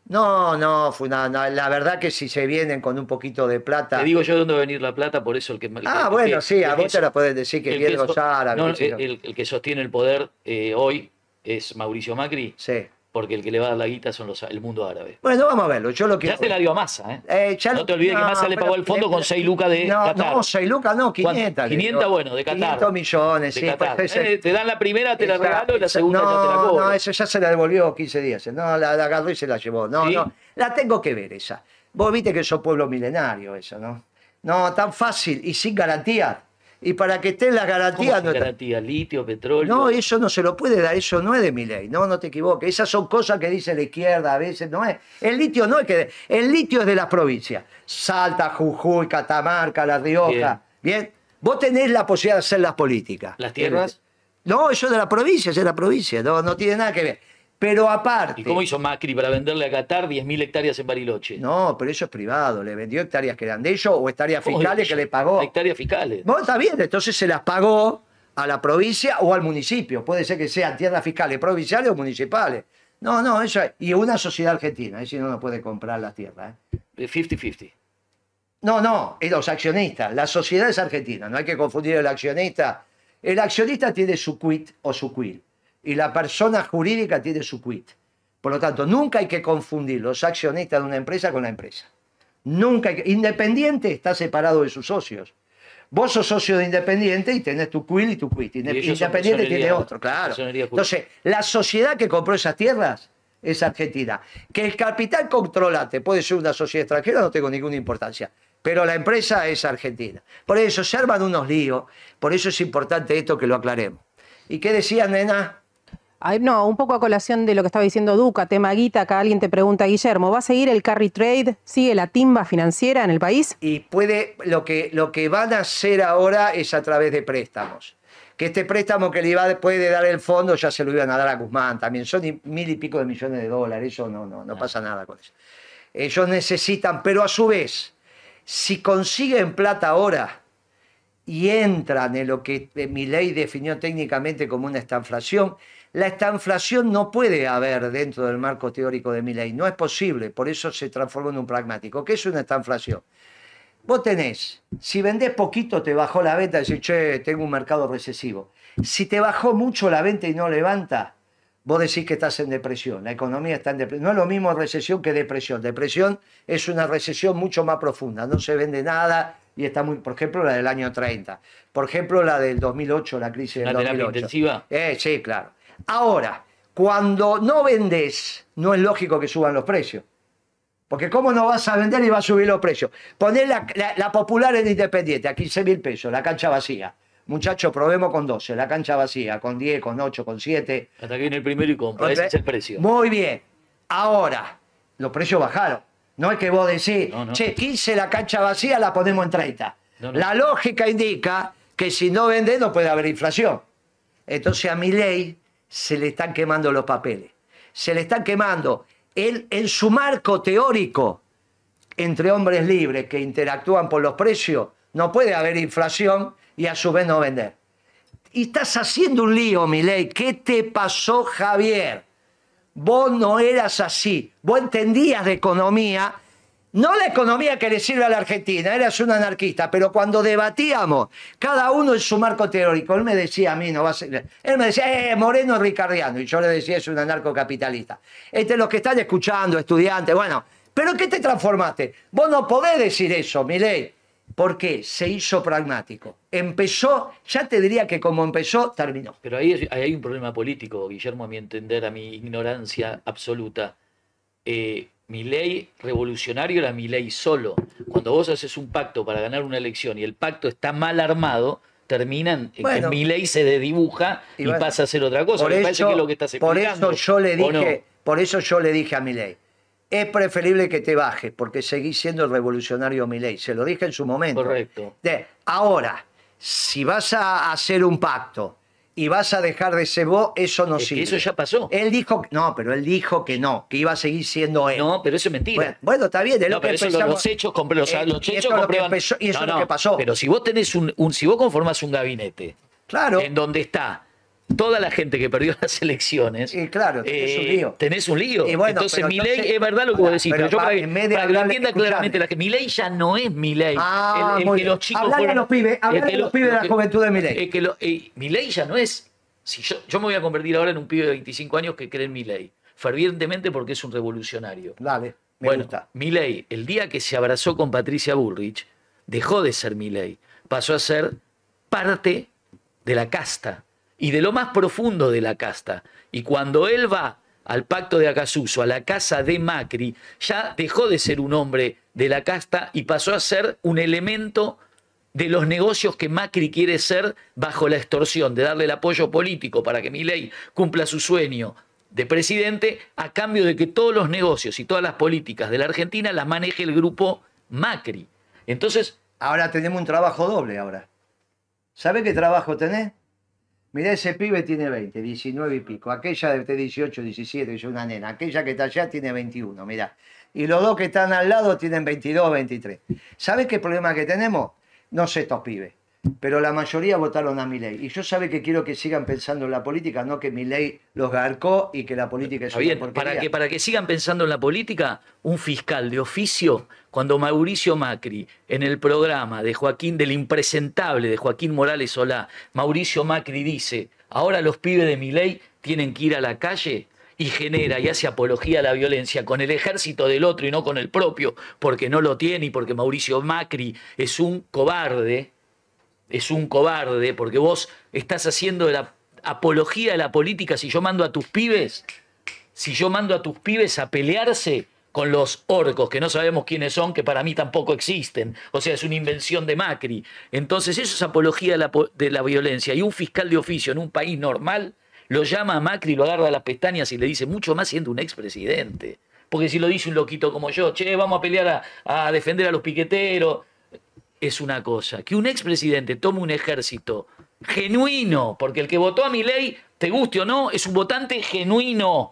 Speaker 1: No, no, fue una, no, la verdad que si se vienen con un poquito de plata.
Speaker 2: Te digo yo de dónde va a venir la plata, por eso el que... el
Speaker 1: ah, bueno,
Speaker 2: que-
Speaker 1: sí, a vos te la podés decir que los árabes.
Speaker 2: no, el, el que sostiene el poder eh, hoy es Mauricio Macri,
Speaker 1: Sí.
Speaker 2: Porque el que le va a dar la guita son los, el mundo árabe.
Speaker 1: Bueno, vamos a verlo. Yo lo quiero.
Speaker 2: Ya se la dio a Massa, ¿eh?
Speaker 1: Eh, ya
Speaker 2: No te olvides que Massa le
Speaker 1: pero-
Speaker 2: pagó el fondo con 6 lucas de
Speaker 1: no,
Speaker 2: Qatar.
Speaker 1: No, 6 lucas no, 500. le
Speaker 2: 500,
Speaker 1: dio.
Speaker 2: bueno, de Qatar.
Speaker 1: 500 millones,
Speaker 2: De
Speaker 1: sí.
Speaker 2: Qatar.
Speaker 1: pues,
Speaker 2: Eh, te dan la primera, te la regalo, y la segunda
Speaker 1: no,
Speaker 2: ya te la cobro.
Speaker 1: No, eso ya se la devolvió 15 días. No, la, la agarró y se la llevó. No,
Speaker 2: ¿Sí?
Speaker 1: no, la tengo que ver esa. Vos viste que sos pueblo milenario eso, ¿no? No, tan fácil y sin garantía. Y para que esté la
Speaker 2: ¿Cómo
Speaker 1: garantía
Speaker 2: sin
Speaker 1: no está-
Speaker 2: garantía? Litio, petróleo.
Speaker 1: No, eso no se lo puede dar, eso no es de mi ley, no, no te equivoques. Esas son cosas que dice la izquierda a veces, no es. El litio no es que. El litio es de las provincias. Salta, Jujuy, Catamarca, La Rioja. Bien. Vos tenés la posibilidad de hacer las políticas.
Speaker 2: ¿Las tierras?
Speaker 1: No, eso es de la provincia, es de la provincia, no, no tiene nada que ver. Pero aparte.
Speaker 2: ¿Y cómo hizo Macri para venderle a Qatar 10.000 hectáreas en Bariloche?
Speaker 1: No, pero eso es privado. Le vendió hectáreas que eran de ellos o hectáreas
Speaker 2: ¿Cómo
Speaker 1: fiscales que le pagó.
Speaker 2: Hectáreas fiscales.
Speaker 1: Bueno, está bien, entonces se las pagó a la provincia o al municipio. Puede ser que sean tierras fiscales provinciales o municipales. No, no, eso es. Y una sociedad argentina, es decir, no no puede comprar las tierras. ¿eh?
Speaker 2: De 50-50.
Speaker 1: No, no, es los accionistas. La sociedad es argentina, no hay que confundir el accionista. El accionista tiene su quit o su quit y la persona jurídica tiene su quit. Por lo tanto, nunca hay que confundir los accionistas de una empresa con la empresa. Nunca hay que- Independiente está separado de sus socios. Vos sos socio de Independiente y tenés tu quit y tu quit. Independiente tiene otro, claro. Entonces, la sociedad que compró esas tierras es argentina. Que el capital controlante puede ser una sociedad extranjera, no tengo ninguna importancia. Pero la empresa es argentina. Por eso se arman unos líos. Por eso es importante esto que lo aclaremos. ¿Y qué decías, nena?
Speaker 3: Ay, no, un poco a colación de lo que estaba diciendo Duca, tema guita, acá alguien te pregunta, Guillermo, ¿va a seguir el carry trade? ¿Sigue la timba financiera en el país?
Speaker 1: Y puede, lo que, lo que van a hacer ahora es a través de préstamos. Que este préstamo que le iba, puede dar el fondo ya se lo iban a dar a Guzmán también. Son mil y pico de millones de dólares, eso no, no, no pasa nada con eso. Ellos necesitan, pero a su vez, si consiguen plata ahora y entran en lo que mi ley definió técnicamente como una estanflación, la estanflación no puede haber dentro del marco teórico de mi ley, no es posible, por eso se transformó en un pragmático. ¿Qué es una estanflación? Vos tenés, si vendés poquito te bajó la venta, decís, che, tengo un mercado recesivo. Si te bajó mucho la venta y no levanta, vos decís que estás en depresión, la economía está en depresión. No es lo mismo recesión que depresión. Depresión es una recesión mucho más profunda, no se vende nada y está muy, por ejemplo, la del año 30. Por ejemplo, la del 2008, la crisis del
Speaker 2: ¿Una terapia
Speaker 1: 2008.
Speaker 2: intensiva?
Speaker 1: Eh, sí, claro. Ahora, cuando no vendés, no es lógico que suban los precios. Porque ¿cómo no vas a vender y va a subir los precios? Poner la, la- la popular en Independiente a 15 mil pesos, la cancha vacía. Muchachos, probemos con 12, la cancha vacía, con 10, con 8, con 7.
Speaker 2: Hasta que viene el primero y compra. Ese es el precio.
Speaker 1: Muy bien. Ahora, los precios bajaron. No es que vos decís,
Speaker 2: No, no.
Speaker 1: che, 15 la cancha vacía, la ponemos en 30.
Speaker 2: No, no.
Speaker 1: La lógica indica que si no vende no puede haber inflación. Entonces a mi ley se le están quemando los papeles. Se le están quemando. Él, en su marco teórico, entre hombres libres que interactúan por los precios, no puede haber inflación y a su vez no vender. Y estás haciendo un lío, Milei. ¿Qué te pasó, Javier? Vos no eras así. Vos entendías de economía, no la economía que le sirve a la Argentina, eras un anarquista, pero cuando debatíamos, cada uno en su marco teórico, él me decía a mí, no va a ser. Él me decía, eh, Moreno ricardiano, y yo le decía, es un anarcocapitalista. Este, los que están escuchando, estudiantes, bueno, ¿pero qué te transformaste? Vos no podés decir eso, Milei. ¿Por qué? Se hizo pragmático. Empezó, ya te diría que como empezó, terminó.
Speaker 2: Pero ahí, es- ahí hay un problema político, Guillermo, a mi entender, a mi ignorancia absoluta. Eh, mi ley revolucionario era mi ley solo. Cuando vos haces un pacto para ganar una elección y el pacto está mal armado, terminan en
Speaker 1: Bueno.
Speaker 2: que mi ley se desdibuja y,
Speaker 1: bueno,
Speaker 2: pasa a ser otra cosa.
Speaker 1: Por
Speaker 2: Me parece
Speaker 1: eso,
Speaker 2: que es lo que estás
Speaker 1: por eso yo le dije, por eso yo le dije a Milei, es preferible que te bajes, porque seguís siendo el revolucionario Milei. Se lo dije en su momento.
Speaker 2: Correcto.
Speaker 1: De, ahora, si vas a hacer un pacto y vas a dejar de ser vos, eso no
Speaker 2: Es que
Speaker 1: sirve.
Speaker 2: eso ya pasó.
Speaker 1: Él dijo, no, pero él dijo que no, que iba a seguir siendo él.
Speaker 2: No, pero eso es mentira.
Speaker 1: Bueno, bueno, está bien, es
Speaker 2: No,
Speaker 1: lo que
Speaker 2: pero eso lo-
Speaker 1: empezamos-
Speaker 2: los hechos, los,
Speaker 1: Eh,
Speaker 2: los
Speaker 1: y
Speaker 2: hechos
Speaker 1: que
Speaker 2: comprueban-
Speaker 1: y eso
Speaker 2: No,
Speaker 1: es lo que pasó.
Speaker 2: Pero si vos tenés un, un- si vos conformás un gabinete
Speaker 1: Claro.
Speaker 2: en donde está toda la gente que perdió (laughs) las elecciones,
Speaker 1: Y claro, tenés un
Speaker 2: eh,
Speaker 1: lío.
Speaker 2: tenés un lío.
Speaker 1: Y bueno,
Speaker 2: entonces mi ley es verdad lo que vos decís,
Speaker 1: pero
Speaker 2: pero, yo
Speaker 1: pa-
Speaker 2: para,
Speaker 1: en
Speaker 2: que lo entienda
Speaker 1: escuchame.
Speaker 2: claramente la gente, mi ley ya no es mi ley.
Speaker 1: Ah,
Speaker 2: el, el
Speaker 1: muy
Speaker 2: que
Speaker 1: bien.
Speaker 2: los chicos
Speaker 1: Hablale a los pibes,
Speaker 2: el que
Speaker 1: a los
Speaker 2: lo-
Speaker 1: pibes de la
Speaker 2: que-
Speaker 1: juventud de
Speaker 2: que lo- eh, mi ley ya no es. Si yo, yo me voy a convertir ahora en un pibe de 25 años que cree en mi ley, fervientemente porque es un revolucionario.
Speaker 1: Dale, me
Speaker 2: bueno,
Speaker 1: gusta.
Speaker 2: Milei, el día que se abrazó con Patricia Bullrich, dejó de ser Milei, pasó a ser parte de la casta y de lo más profundo de la casta. Y cuando él va al pacto de Acasuso, a la casa de Macri, ya dejó de ser un hombre de la casta y pasó a ser un elemento de los negocios que Macri quiere ser bajo la extorsión, de darle el apoyo político para que Milei cumpla su sueño de presidente, a cambio de que todos los negocios y todas las políticas de la Argentina las maneje el grupo Macri. Entonces,
Speaker 1: Ahora tenemos un trabajo doble ahora. ¿Sabe qué trabajo tenés? Mirá, ese pibe tiene 20, 19 y pico. Aquella de 18, 17, es una nena. Aquella que está allá tiene 21, mirá. Y los dos que están al lado tienen 22, 23. ¿Sabes qué problema que tenemos? No sé estos pibes, pero la mayoría votaron a mi ley. Y yo sabe que quiero que sigan pensando en la política, no que mi ley los garcó y que la política es una
Speaker 2: bien,
Speaker 1: porquería.
Speaker 2: para que, para que sigan pensando en la política, un fiscal de oficio, cuando Mauricio Macri, en el programa de Joaquín, del impresentable de Joaquín Morales Solá, Mauricio Macri dice, ahora los pibes de mi ley tienen que ir a la calle y genera y hace apología a la violencia con el ejército del otro y no con el propio, porque no lo tiene y porque Mauricio Macri es un cobarde, es un cobarde, porque vos estás haciendo la apología de la política. Si yo mando a tus pibes, si yo mando a tus pibes a pelearse con los orcos, que no sabemos quiénes son, que para mí tampoco existen. O sea, es una invención de Macri. Entonces, eso es apología de la, de la violencia. Y un fiscal de oficio en un país normal lo llama a Macri, lo agarra a las pestañas y le dice mucho más siendo un expresidente. Porque si lo dice un loquito como yo, che, vamos a pelear a, a defender a los piqueteros, es una cosa. Que un expresidente tome un ejército genuino, porque el que votó a mi ley, te guste o no, es un votante genuino.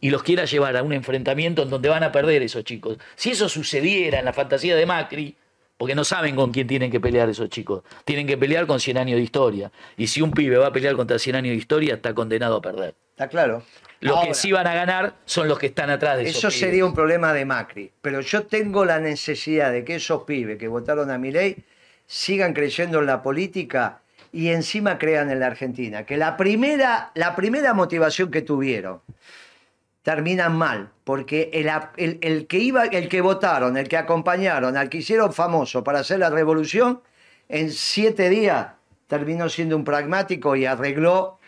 Speaker 2: Y los quiera llevar a un enfrentamiento en donde van a perder esos chicos. Si eso sucediera en la fantasía de Macri, porque no saben con quién tienen que pelear esos chicos. Tienen que pelear con 100 años de historia. Y si un pibe va a pelear contra 100 años de historia, está condenado a perder.
Speaker 1: Está claro.
Speaker 2: Los
Speaker 1: Ahora,
Speaker 2: que sí van a ganar son los que están atrás de esos
Speaker 1: Eso
Speaker 2: pibes.
Speaker 1: sería un problema de Macri. Pero yo tengo la necesidad de que esos pibes que votaron a mi ley sigan creyendo en la política y encima crean en la Argentina. Que la primera, la primera motivación que tuvieron terminan mal, porque el, que iba, el que votaron, el que acompañaron, al que hicieron famoso para hacer la revolución, en siete días terminó siendo un pragmático y arregló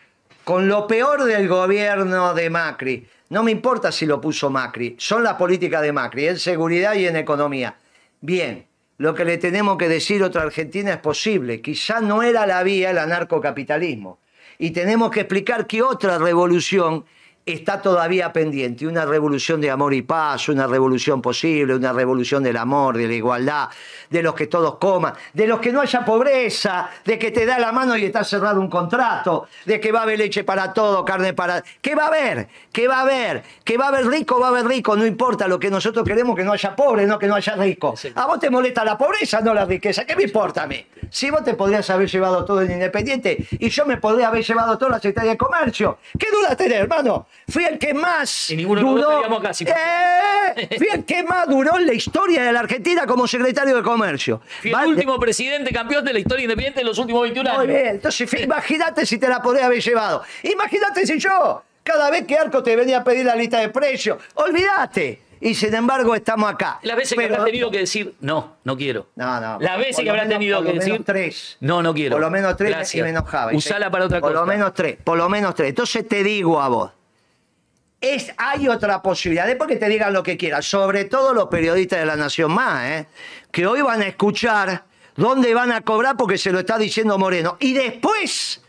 Speaker 1: con lo peor del gobierno de Macri. No me importa si lo puso Macri, son las políticas de Macri, en seguridad y en economía. Bien, lo que le tenemos que decir otra Argentina es posible. Quizá no era la vía el anarcocapitalismo. Y tenemos que explicar que otra revolución está todavía pendiente. Una revolución de amor y paz, una revolución posible, una revolución del amor, de la igualdad, de los que todos coman, de los que no haya pobreza, de que te da la mano y está cerrado un contrato, de que va a haber leche para todo, carne para... ¿Qué va a haber? ¿Qué va a haber? ¿Que va a haber rico? Va a haber rico, no importa lo que nosotros queremos que no haya pobre, no que no haya rico.
Speaker 2: Sí.
Speaker 1: A vos te molesta la pobreza, no la riqueza. ¿Qué me importa a mí? Si vos te podrías haber llevado todo en Independiente y yo me podría haber llevado todo en la Secretaría de Comercio. ¿Qué duda tenés, hermano? Fui el que más
Speaker 2: Y ninguno
Speaker 1: duró.
Speaker 2: estaríamos acá, si-
Speaker 1: ¡Eh! Fui el que más duró en la historia de la Argentina como secretario de Comercio.
Speaker 2: Fui
Speaker 1: Va-
Speaker 2: el último presidente campeón de la historia independiente de los últimos 21
Speaker 1: Muy
Speaker 2: años.
Speaker 1: bien, entonces imagínate si te la podría haber llevado. Imagínate si yo, cada vez que Arco te venía a pedir la lista de precios, olvídate. Y sin embargo estamos acá.
Speaker 2: Las veces que
Speaker 1: Pero-
Speaker 2: habrá tenido que decir, no, no quiero.
Speaker 1: No, no.
Speaker 2: Las veces
Speaker 1: Por
Speaker 2: que habrá
Speaker 1: menos-
Speaker 2: tenido
Speaker 1: por
Speaker 2: que
Speaker 1: lo menos
Speaker 2: decir,
Speaker 1: tres.
Speaker 2: no, no quiero.
Speaker 1: Por lo menos tres
Speaker 2: Gracias.
Speaker 1: y me enojaba.
Speaker 2: Usala para otra
Speaker 1: por
Speaker 2: cosa.
Speaker 1: lo menos tres, por lo menos tres. Entonces te digo a vos, es, hay otra posibilidad, después que te digan lo que quieras, sobre todo los periodistas de la Nación Más, ¿eh? que hoy van a escuchar dónde van a cobrar porque se lo está diciendo Moreno. Y después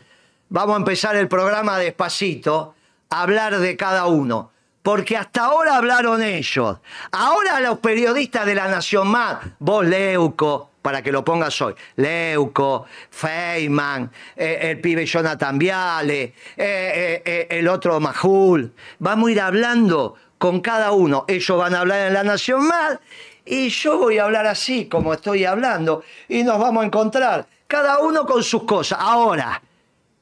Speaker 1: vamos a empezar el programa despacito, a hablar de cada uno. Porque hasta ahora hablaron ellos. Ahora los periodistas de la Nación Más, vos Leuco, para que lo pongas hoy, Leuco, Feynman, eh, el pibe Jonathan Viale, eh, eh, el otro Majul, vamos a ir hablando con cada uno. Ellos van a hablar en la Nación Más y yo voy a hablar así como estoy hablando y nos vamos a encontrar, cada uno con sus cosas. Ahora,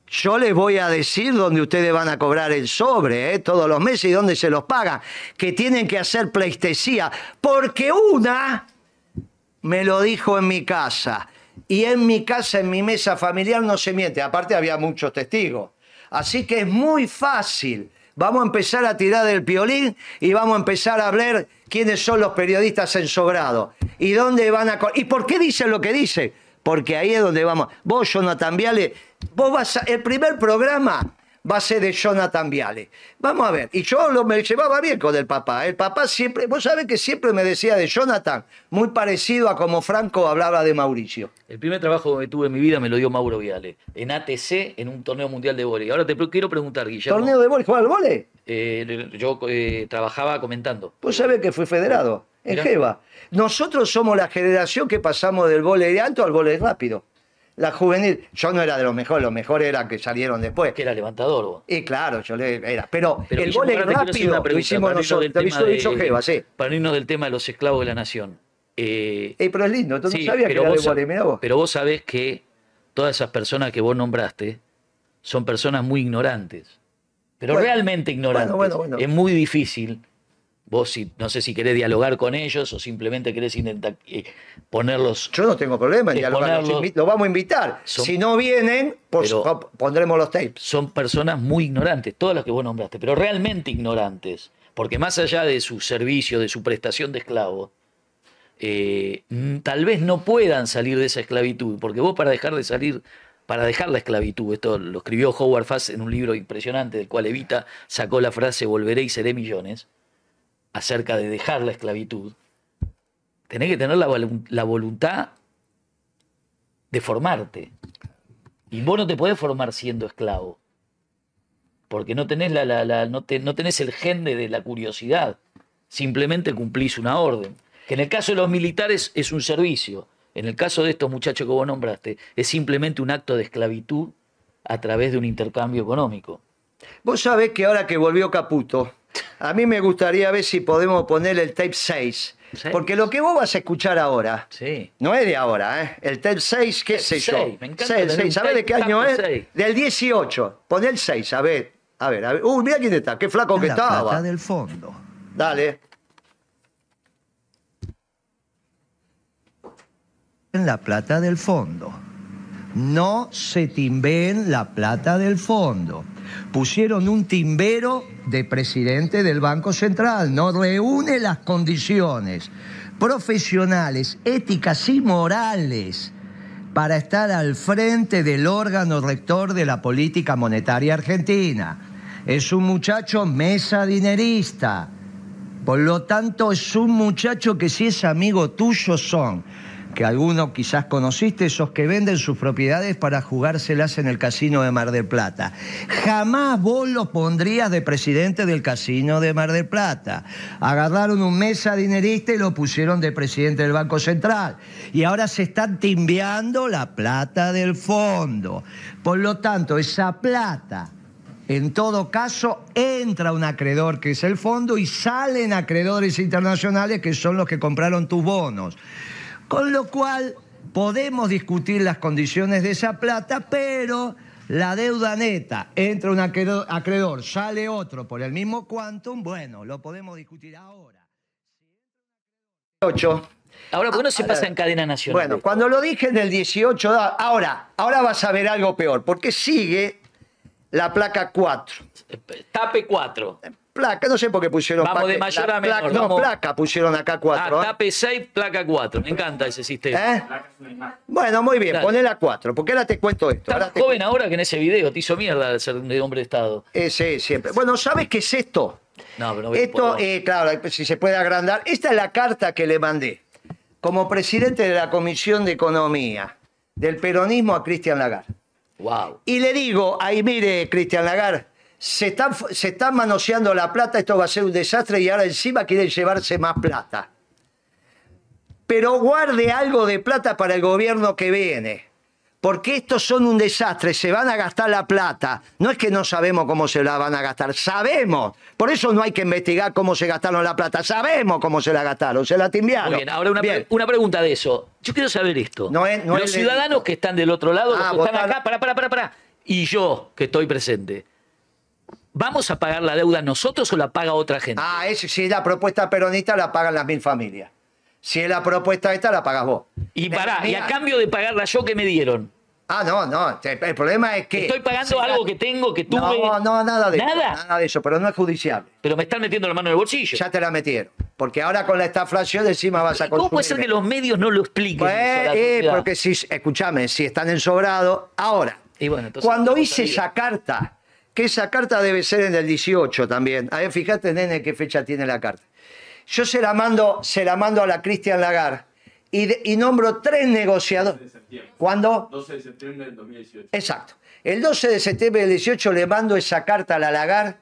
Speaker 1: yo les voy a decir dónde ustedes van a cobrar el sobre todos los meses y dónde se los pagan. Que tienen que hacer pleistesía. Porque una me lo dijo en mi casa. Y en mi casa, en mi mesa familiar, no se miente. Aparte había muchos testigos. Así que es muy fácil. Vamos a empezar a tirar del piolín y vamos a empezar a hablar quiénes son los periodistas ensobrados. Y dónde van a... ¿Y por qué dicen lo que dicen? Porque ahí es donde vamos. Vos, Jonathan Viale, vos vas a... El primer programa va a ser de Jonathan Viale. Vamos a ver. Y yo lo, me llevaba bien con el papá. El papá siempre... Vos sabés que siempre me decía de Jonathan, muy parecido a como Franco hablaba de Mauricio.
Speaker 2: El primer trabajo que tuve en mi vida me lo dio Mauro Viale, en ATC, en un torneo mundial de vóley. Ahora te quiero preguntar, Guillermo.
Speaker 1: ¿Torneo de vóley? ¿Juega al vóley?
Speaker 2: Eh, yo eh, trabajaba comentando.
Speaker 1: Vos sabés que fui federado en. Jeva. Nosotros somos la generación que pasamos del vóley alto al vóley rápido. La juvenil, yo no era de los mejores, los mejores eran que salieron después.
Speaker 2: Que era levantador vos.
Speaker 1: Y claro, yo le era. Pero,
Speaker 2: Pero
Speaker 1: el
Speaker 2: hacer
Speaker 1: rápido lo hicimos
Speaker 2: para no irnos
Speaker 1: nosotros. hizo,
Speaker 2: de-
Speaker 1: hizo Jeva, sí.
Speaker 2: Para no irnos del tema de los esclavos de la nación. Eh,
Speaker 1: Ey, pero es lindo, entonces
Speaker 2: sí,
Speaker 1: no sabía que era de
Speaker 2: vos,
Speaker 1: mirá vos.
Speaker 2: pero vos sabés que todas esas personas que vos nombraste son personas muy ignorantes. Pero
Speaker 1: Bueno,
Speaker 2: realmente ignorantes.
Speaker 1: bueno, bueno, bueno.
Speaker 2: Es muy difícil. Vos, si, no sé si querés dialogar con ellos o simplemente querés intentar eh, ponerlos.
Speaker 1: Yo no tengo problema en dialogar, los, vamos a invitar.
Speaker 2: Son-
Speaker 1: si no vienen, su- pondremos los tapes.
Speaker 2: Son personas muy ignorantes, todas las que vos nombraste, pero realmente ignorantes. Porque más allá de su servicio, de su prestación de esclavo, eh, tal vez no puedan salir de esa esclavitud, porque vos para dejar de salir, para dejar la esclavitud, esto lo escribió Howard Fass en un libro impresionante del cual Evita sacó la frase volveré y seré millones, acerca de dejar la esclavitud, tenés que tener la, la voluntad de formarte. Y vos no te podés formar siendo esclavo, porque no tenés, la, la- la- no te- no tenés el gen de, de la curiosidad, simplemente cumplís una orden. Que en el caso de los militares es un servicio, en el caso de estos muchachos que vos nombraste, es simplemente un acto de esclavitud a través de un intercambio económico.
Speaker 1: Vos sabés que ahora que volvió Caputo, a mí me gustaría ver si podemos poner el tape 6.
Speaker 2: Sí.
Speaker 1: Porque lo que vos vas a escuchar ahora,
Speaker 2: Sí.
Speaker 1: no es de ahora, ¿eh? El tape 6, qué sé yo.
Speaker 2: seis, me encanta
Speaker 1: Seis, seis.
Speaker 2: un
Speaker 1: ¿Sabés de qué año es?
Speaker 2: seis.
Speaker 1: Del 18. Poné el 6, a ver. A ver, a ver. Uy, mira quién está, qué flaco que
Speaker 4: la plata
Speaker 1: estaba.
Speaker 4: del fondo.
Speaker 1: Dale.
Speaker 4: En la plata del fondo. No se timbeen la plata del fondo. Pusieron un timbero de presidente del Banco Central. No reúne las condiciones profesionales, éticas y morales para estar al frente del órgano rector de la política monetaria argentina. Es un muchacho mesa dinerista. Por lo tanto, es un muchacho que si es amigo tuyo son, que algunos quizás conociste, esos que venden sus propiedades para jugárselas en el casino de Mar del Plata. Jamás vos lo pondrías de presidente del casino de Mar del Plata. Agarraron un mesa dinerista y lo pusieron de presidente del Banco Central. Y ahora se están timbeando la plata del fondo. Por lo tanto, esa plata en todo caso, entra un acreedor que es el fondo y salen acreedores internacionales que son los que compraron tus bonos. Con lo cual, podemos discutir las condiciones de esa plata, pero la deuda neta, entra un acreedor, sale otro por el mismo quantum, bueno, lo podemos discutir ahora.
Speaker 1: 8.
Speaker 2: Ahora, ¿por qué no se
Speaker 1: ahora-
Speaker 2: pasa en cadena nacional?
Speaker 1: Bueno, cuando lo dije en el 18, da- ahora, ahora vas a ver algo peor, porque sigue la placa 4.
Speaker 2: Tape 4.
Speaker 1: Placa, no sé por qué pusieron
Speaker 2: Vamos
Speaker 1: placa-
Speaker 2: de mayor
Speaker 1: la
Speaker 2: a menor,
Speaker 1: placa- no, placa pusieron acá
Speaker 2: Ah,
Speaker 1: 4.
Speaker 2: tape 6, placa 4. Me encanta ese sistema.
Speaker 1: ¿Eh? Bueno, muy bien,
Speaker 2: Dale.
Speaker 1: poné la 4, porque ahora te cuento esto.
Speaker 2: Estás joven ahora que en ese video. Te hizo mierda de ser un hombre de Estado.
Speaker 1: Ese siempre. Bueno, ¿sabes qué es esto?
Speaker 2: No, pero no
Speaker 1: Esto, eh, claro, si se puede agrandar. Esta es la carta que le mandé como presidente de la Comisión de Economía del peronismo a Cristian Lagarde.
Speaker 2: Wow.
Speaker 1: Y le digo, ahí mire, Cristian Lagarde, se están, se están manoseando la plata, esto va a ser un desastre y ahora encima quieren llevarse más plata. Pero guarde algo de plata para el gobierno que viene. Porque estos son un desastre, se van a gastar la plata. No es que no sabemos cómo se la van a gastar, sabemos. Por eso no hay que investigar cómo se gastaron la plata, sabemos cómo se la gastaron, se la timbiaron.
Speaker 2: Muy bien, ahora una,
Speaker 1: Bien.
Speaker 2: pre- una pregunta de eso. Yo quiero saber esto.
Speaker 1: No es- no
Speaker 2: los
Speaker 1: es
Speaker 2: ciudadanos
Speaker 1: delito.
Speaker 2: que están del otro lado,
Speaker 1: Ah,
Speaker 2: los que están acá, para, para, para, para, y yo que estoy presente, ¿vamos a pagar la deuda nosotros o la paga otra gente?
Speaker 1: Ah, es, si es la propuesta peronista la pagan las mil familias. Si es la propuesta esta, la pagas vos.
Speaker 2: y pará, y a cambio de pagarla yo, ¿qué me dieron?
Speaker 1: Ah, no, no. El problema es que.
Speaker 2: Estoy pagando algo que tengo, que tuve.
Speaker 1: No, no, nada de
Speaker 2: ¿Nada?
Speaker 1: eso. Nada de eso, pero no es judicial.
Speaker 2: Pero me están metiendo la mano en el bolsillo.
Speaker 1: Ya te la metieron. Porque ahora con la estaflación encima vas a consumir.
Speaker 2: ¿Cómo puede ser que los medios no lo expliquen?
Speaker 1: Pues,
Speaker 2: eso
Speaker 1: eh, porque si, escúchame, si están en sobrado. Ahora,
Speaker 2: Y bueno, entonces,
Speaker 1: cuando hice esa carta, que esa carta debe ser en el 18 también. A ver, fíjate, nene, qué fecha tiene la carta. Yo se la mando, se la mando a la Cristian Lagarde y, de- y nombro tres negociadores. ¿Cuándo?
Speaker 5: 12 de septiembre del 2018.
Speaker 1: Exacto. El 12 de septiembre del 18 le mando esa carta a la Lagar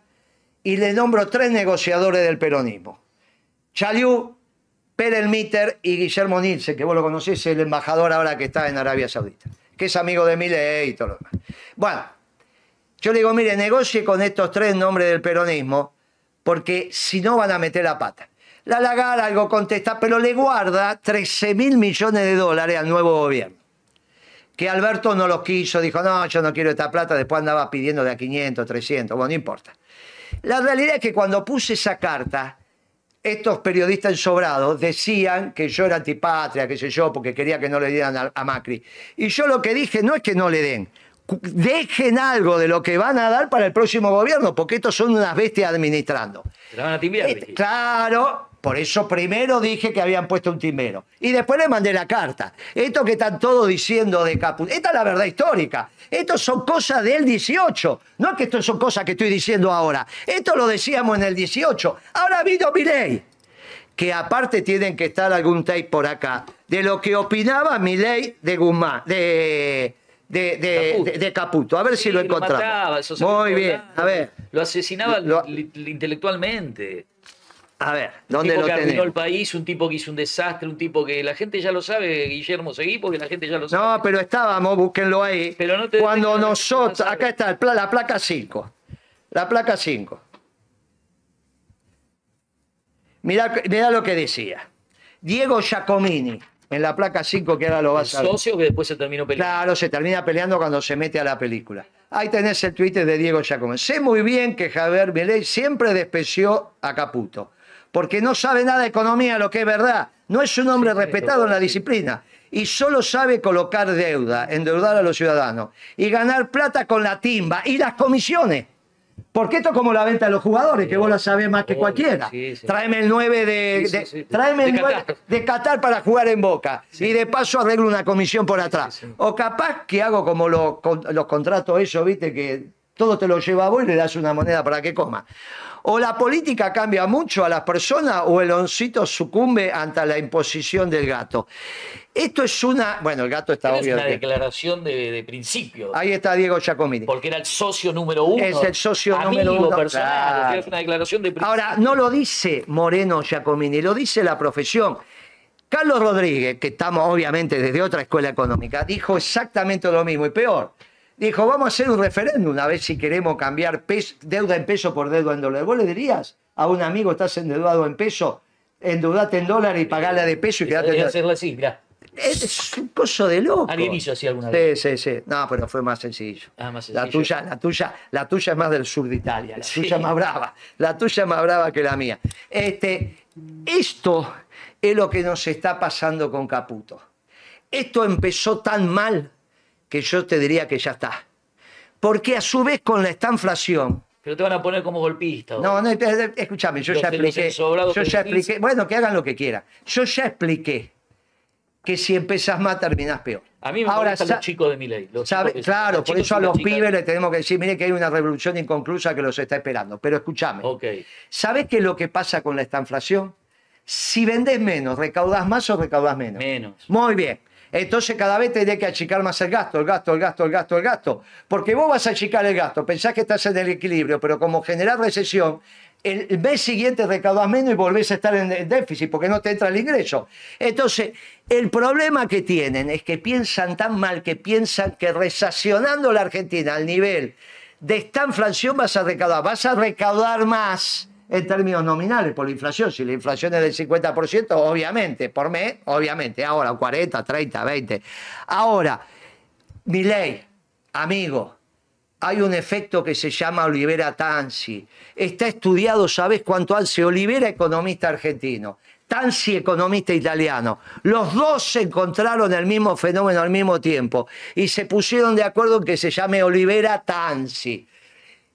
Speaker 1: y le nombro tres negociadores del peronismo. Chaliú, Perelmiter y Guillermo Nilsen, que vos lo conocés, el embajador ahora que está en Arabia Saudita. que es amigo de Milei y todo lo demás. Bueno, yo le digo, mire, negocie con estos tres nombres del peronismo, porque si no van a meter la pata. La Lagar algo contesta, pero le guarda 13 mil millones de dólares al nuevo gobierno. Que Alberto no los quiso, dijo, no, yo no quiero esta plata, después andaba pidiendo de a 500, 300, bueno, no importa. La realidad es que cuando puse esa carta, estos periodistas ensobrados decían que yo era antipatria, qué sé yo, porque quería que no le dieran a, Macri. Y yo lo que dije no es que no le den, dejen algo de lo que van a dar para el próximo gobierno, porque estos son unas bestias administrando.
Speaker 2: La van a timbiar,
Speaker 1: Eh,
Speaker 2: dijiste.
Speaker 1: Claro, por eso primero dije que habían puesto un timbero. Y después le mandé la carta. Esto que están todos diciendo de Caput. Esta es la verdad histórica. Esto son cosas del 18. No es que esto son cosas que estoy diciendo ahora. Esto lo decíamos en el 18. Ahora vino Milei. Que aparte tienen que estar algún tape por acá. De lo que opinaba Milei de Guzmán. De. De, de,
Speaker 2: Caputo.
Speaker 1: de- de Caputo. A ver si lo encontramos.
Speaker 2: mataba, eso
Speaker 1: Muy bien. A ver.
Speaker 2: Lo asesinaba
Speaker 1: Lo-
Speaker 2: li- li- intelectualmente.
Speaker 1: A ver.
Speaker 2: Un
Speaker 1: ¿Dónde
Speaker 2: tipo
Speaker 1: lo
Speaker 2: que arruinó el país, un tipo que hizo un desastre, un tipo que la gente ya lo sabe, Guillermo Seguí, porque la gente ya lo
Speaker 1: No,
Speaker 2: sabe.
Speaker 1: pero estábamos, búsquenlo ahí.
Speaker 2: Pero no te
Speaker 1: Cuando nosotros,
Speaker 2: no
Speaker 1: acá está el la placa 5. La placa 5. Mirá, mirá lo que decía. Diego Giacomini, en la placa 5, que ahora lo vas a ver.
Speaker 2: socio que después se terminó peleando.
Speaker 1: Claro, se termina peleando cuando se mete a la película. Ahí tenés el Twitter de Diego Giacomini. Sé muy bien que Javier Milei siempre despreció a Caputo, porque no sabe nada de economía, lo que es verdad. No es un hombre
Speaker 2: Sí, sí,
Speaker 1: respetado en la disciplina. Y solo sabe colocar deuda, endeudar a los ciudadanos y ganar plata con la timba y las comisiones. Porque esto es como la venta de los jugadores, que vos la sabés más que
Speaker 2: Obvio,
Speaker 1: cualquiera.
Speaker 2: sí, sí.
Speaker 1: Tráeme el 9 de, de- tráeme el
Speaker 2: De
Speaker 1: 9
Speaker 2: Qatar.
Speaker 1: de Qatar para jugar en Boca. Y de paso arreglo una comisión por atrás. O capaz que hago como los, los contratos esos, viste, que todo te lo lleva a vos y le das una moneda para que coma. O la política cambia mucho a las personas o el oncito sucumbe ante la imposición del gato. Esto es una... Bueno, el gato está
Speaker 2: Pero es
Speaker 1: obvio.
Speaker 2: una
Speaker 1: que-
Speaker 2: declaración de, de principio.
Speaker 1: Ahí está Diego Giacomini.
Speaker 2: Porque era el socio número uno.
Speaker 1: Es el socio
Speaker 2: amigo
Speaker 1: número uno,
Speaker 2: personal.
Speaker 1: claro.
Speaker 2: o sea, es una declaración de principio.
Speaker 1: Ahora, no lo dice Moreno Giacomini, lo dice la profesión. Carlos Rodríguez, que estamos obviamente desde otra escuela económica, dijo exactamente lo mismo y peor. Dijo, vamos a hacer un referéndum a ver si queremos cambiar deuda en peso por deuda en dólares. ¿Vos le dirías a un amigo, estás endeudado en peso, endeudate en dólares y pagala de peso y quedate en
Speaker 2: Debería
Speaker 1: dólares?
Speaker 2: hacerlo así, mirá.
Speaker 1: Es un coso de loco.
Speaker 2: Alguien hizo así alguna
Speaker 1: Sí,
Speaker 2: vez.
Speaker 1: sí, sí. No, pero fue más sencillo.
Speaker 2: Ah, más
Speaker 1: La
Speaker 2: sencillo.
Speaker 1: tuya, la tuya, la tuya es más del sur de Italia. La
Speaker 2: Sí.
Speaker 1: tuya es más brava. La tuya es más brava que la mía. Este, esto es lo que nos está pasando con Caputo. Esto empezó tan mal que yo te diría que ya está. Porque a su vez con la estanflación,
Speaker 2: Pero te van a poner como golpista. ¿o?
Speaker 1: no, no, eh, eh, escúchame, yo
Speaker 2: Los
Speaker 1: ya expliqué. Yo ya expliqué. Bueno, que hagan lo que quieran. Yo ya expliqué que si empezás mal terminás peor.
Speaker 2: A mí me
Speaker 1: Ahora,
Speaker 2: los chicos de mi ley.
Speaker 1: claro, por eso a los pibes le tenemos que decir, mire que hay una revolución inconclusa que los está esperando. Pero escúchame,
Speaker 2: Ok.
Speaker 1: ¿sabés qué es lo que pasa con la estanflación? Si vendés menos, ¿recaudás más o recaudás menos?
Speaker 2: Menos.
Speaker 1: Muy bien. Entonces cada vez tenés que achicar más el gasto, el gasto, el gasto, el gasto, el gasto. Porque vos vas a achicar el gasto, pensás que estás en el equilibrio, pero como generás recesión, el mes siguiente recaudás menos y volvés a estar en déficit porque no te entra el ingreso. Entonces, el problema que tienen es que piensan tan mal que piensan que resacionando la Argentina al nivel de esta inflación vas a recaudar, vas a recaudar más en términos nominales por la inflación. Si la inflación es del 50%, obviamente, por mes, obviamente. Ahora, 40, 30, 20. Ahora, mi ley, amigo, hay un efecto que se llama Olivera Tansi. Está estudiado, ¿sabes cuánto hace? Olivera, economista argentino. Tansi, economista italiano. Los dos encontraron el mismo fenómeno al mismo tiempo y se pusieron de acuerdo en que se llame Olivera Tansi.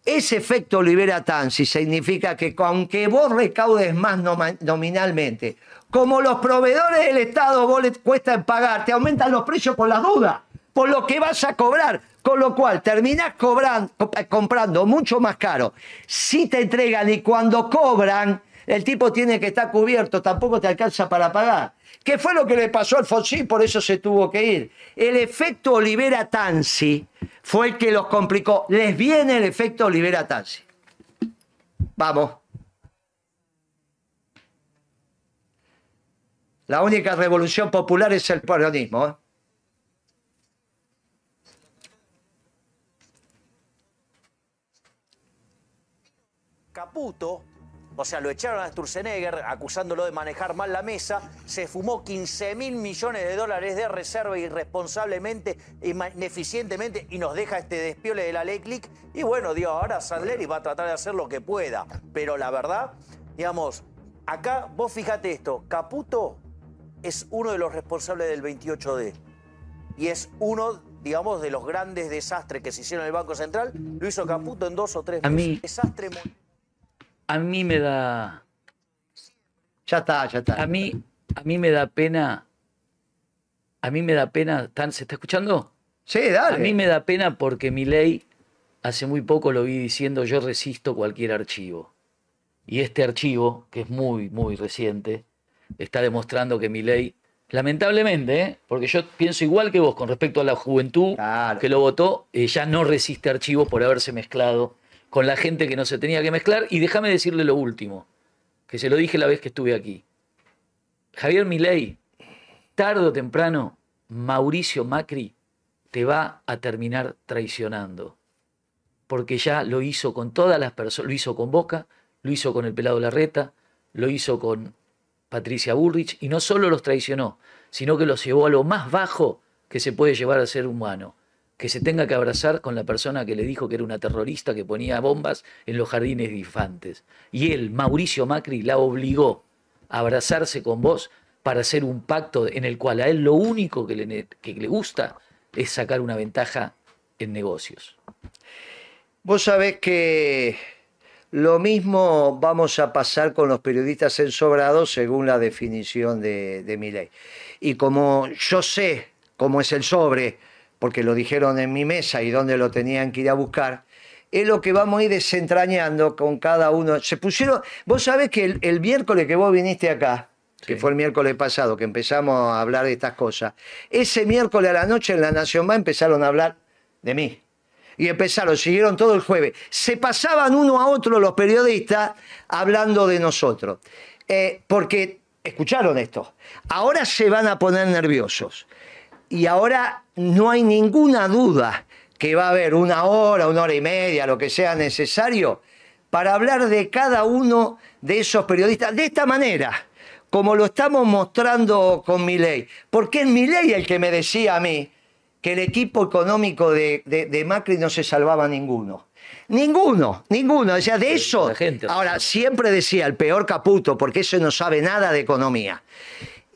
Speaker 1: Ese efecto Olivera Tansi significa que aunque vos recaudes más nominalmente, como los proveedores del Estado vos les cuesta pagar, te aumentan los precios por las dudas, por lo que vas a cobrar, con lo cual terminás cobran- comp- comprando mucho más caro. Si te entregan y cuando cobran, el tipo tiene que estar cubierto, tampoco te alcanza para pagar. ¿Qué fue lo que le pasó a Alfonsín? Por eso se tuvo que ir. El efecto Olivera Tansi fue el que los complicó. Les viene el efecto Olivera Tansi. Vamos. La única revolución popular es el peronismo. ¿eh?
Speaker 5: Caputo, o sea, lo echaron a Sturzenegger acusándolo de manejar mal la mesa, se fumó 15 mil millones de dólares de reserva irresponsablemente, ineficientemente y nos deja este despiole de la ley click. Y bueno, digo, ahora Sandleri va a tratar de hacer lo que pueda. Pero la verdad, digamos, acá vos fíjate esto, Caputo es uno de los responsables del 28D y es uno, digamos, de los grandes desastres que se hicieron en el Banco Central. Lo hizo Caputo en dos o tres
Speaker 2: A
Speaker 5: meses.
Speaker 2: mí-
Speaker 5: Desastre
Speaker 2: A mí me da.
Speaker 1: Ya está, ya está.
Speaker 2: A mí, a mí me da pena. A mí me da pena. ¿Tan- ¿Se está escuchando?
Speaker 1: Sí, dale.
Speaker 2: A mí me da pena porque mi ley hace muy poco lo vi diciendo yo resisto cualquier archivo. Y este archivo, que es muy, muy reciente, está demostrando que mi ley, lamentablemente, ¿eh? porque yo pienso igual que vos con respecto a la juventud
Speaker 1: Claro.
Speaker 2: que lo votó, eh, ya no resiste archivos por haberse mezclado con la gente que no se tenía que mezclar. Y déjame decirle lo último, que se lo dije la vez que estuve aquí. Javier Milei, tarde o temprano, Mauricio Macri te va a terminar traicionando. Porque ya lo hizo con todas las personas, lo hizo con Boca, lo hizo con el pelado Larreta, lo hizo con Patricia Bullrich, y no solo los traicionó, sino que los llevó a lo más bajo que se puede llevar a ser humano, que se tenga que abrazar con la persona que le dijo que era una terrorista que ponía bombas en los jardines de infantes. Y él, Mauricio Macri, la obligó a abrazarse con vos para hacer un pacto en el cual a él lo único que le, que le gusta es sacar una ventaja en negocios.
Speaker 1: Vos sabés que lo mismo vamos a pasar con los periodistas ensobrados según la definición de, de mi ley. Y como yo sé cómo es el sobre, porque lo dijeron en mi mesa y dónde lo tenían que ir a buscar, es lo que vamos a ir desentrañando con cada uno. Se pusieron, vos sabés que el, el miércoles que vos viniste acá, que
Speaker 2: Sí.
Speaker 1: fue el miércoles pasado, que empezamos a hablar de estas cosas, ese miércoles a la noche en La Nación Más empezaron a hablar de mí. Y empezaron, siguieron todo el jueves. Se pasaban uno a otro los periodistas hablando de nosotros. Eh, porque, escucharon esto, ahora se van a poner nerviosos. Y ahora no hay ninguna duda que va a haber una hora, una hora y media, lo que sea necesario, para hablar de cada uno de esos periodistas de esta manera, como lo estamos mostrando con Milei. Porque es Milei el que me decía a mí que el equipo económico de, de- de Macri no se salvaba ninguno. Ninguno, ninguno. O sea, de eso.
Speaker 2: gente.
Speaker 1: Ahora, siempre decía el peor caputo, porque ese no sabe nada de economía.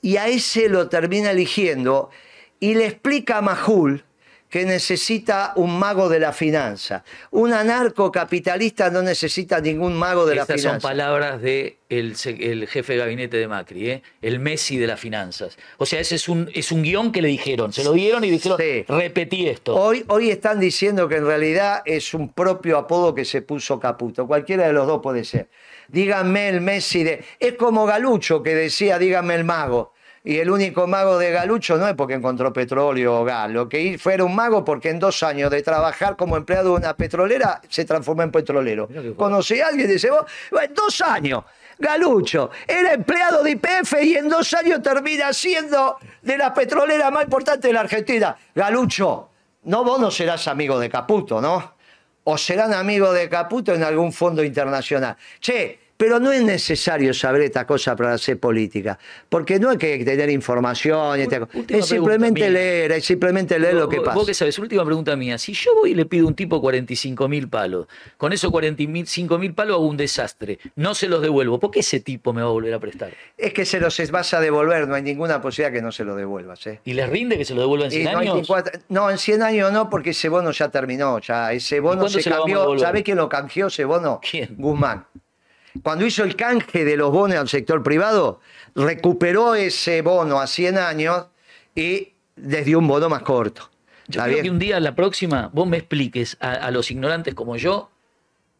Speaker 1: Y a ese lo termina eligiendo y le explica a Majul que necesita un mago de la finanza. Un anarcocapitalista no necesita ningún mago de la
Speaker 2: Estas son
Speaker 1: finanza.
Speaker 2: palabras del de el jefe de gabinete de Macri, ¿eh? el Messi de las finanzas. O sea, ese es un, es un guion que le dijeron. Se lo dieron y dijeron,
Speaker 1: Sí.
Speaker 2: repetí esto.
Speaker 1: Hoy, hoy están diciendo que en realidad es un propio apodo que se puso Caputo. Cualquiera de los dos puede ser. Díganme el Messi de. Es como Galucho que decía, díganme el mago. Y el único mago de Galucho no es porque encontró petróleo o gas. Lo que hi- fuera un mago porque en dos años de trabajar como empleado de una petrolera se transformó en petrolero. Conocí a alguien y dice, vos, en dos años. Galucho era empleado de IPF y en dos años termina siendo de la petrolera más importante de la Argentina. Galucho, no vos no serás amigo de Caputo, ¿no? O serán amigos de Caputo en algún fondo internacional. Che, pero no es necesario saber esta cosa para hacer política, porque no hay que tener información, y esta cosa.
Speaker 2: última
Speaker 1: es simplemente
Speaker 2: mía.
Speaker 1: leer, es simplemente leer lo que pasa.
Speaker 2: Vos que sabes, última pregunta mía. Si yo voy y le pido a un tipo 45 mil palos, con esos 45 mil palos hago un desastre, no se los devuelvo, ¿por qué ese tipo me va a volver a prestar?
Speaker 1: Es que se los vas a devolver, no hay ninguna posibilidad que no se lo devuelvas. ¿eh?
Speaker 2: ¿Y les rinde que se lo devuelvan en
Speaker 1: Y
Speaker 2: 100
Speaker 1: no, hay
Speaker 2: años?
Speaker 1: 54 no, en 100 años no, porque ese bono ya terminó. Ya. Ese bono se cambió. ¿Sabés quién lo canjeó ese bono?
Speaker 2: ¿Quién?
Speaker 1: Guzmán. Cuando hizo el canje de los bonos al sector privado, recuperó ese bono a 100 años y les dio un bono más corto.
Speaker 2: Yo
Speaker 1: ¿Está
Speaker 2: creo
Speaker 1: bien?
Speaker 2: que un día, la próxima, vos me expliques a, a los ignorantes como yo,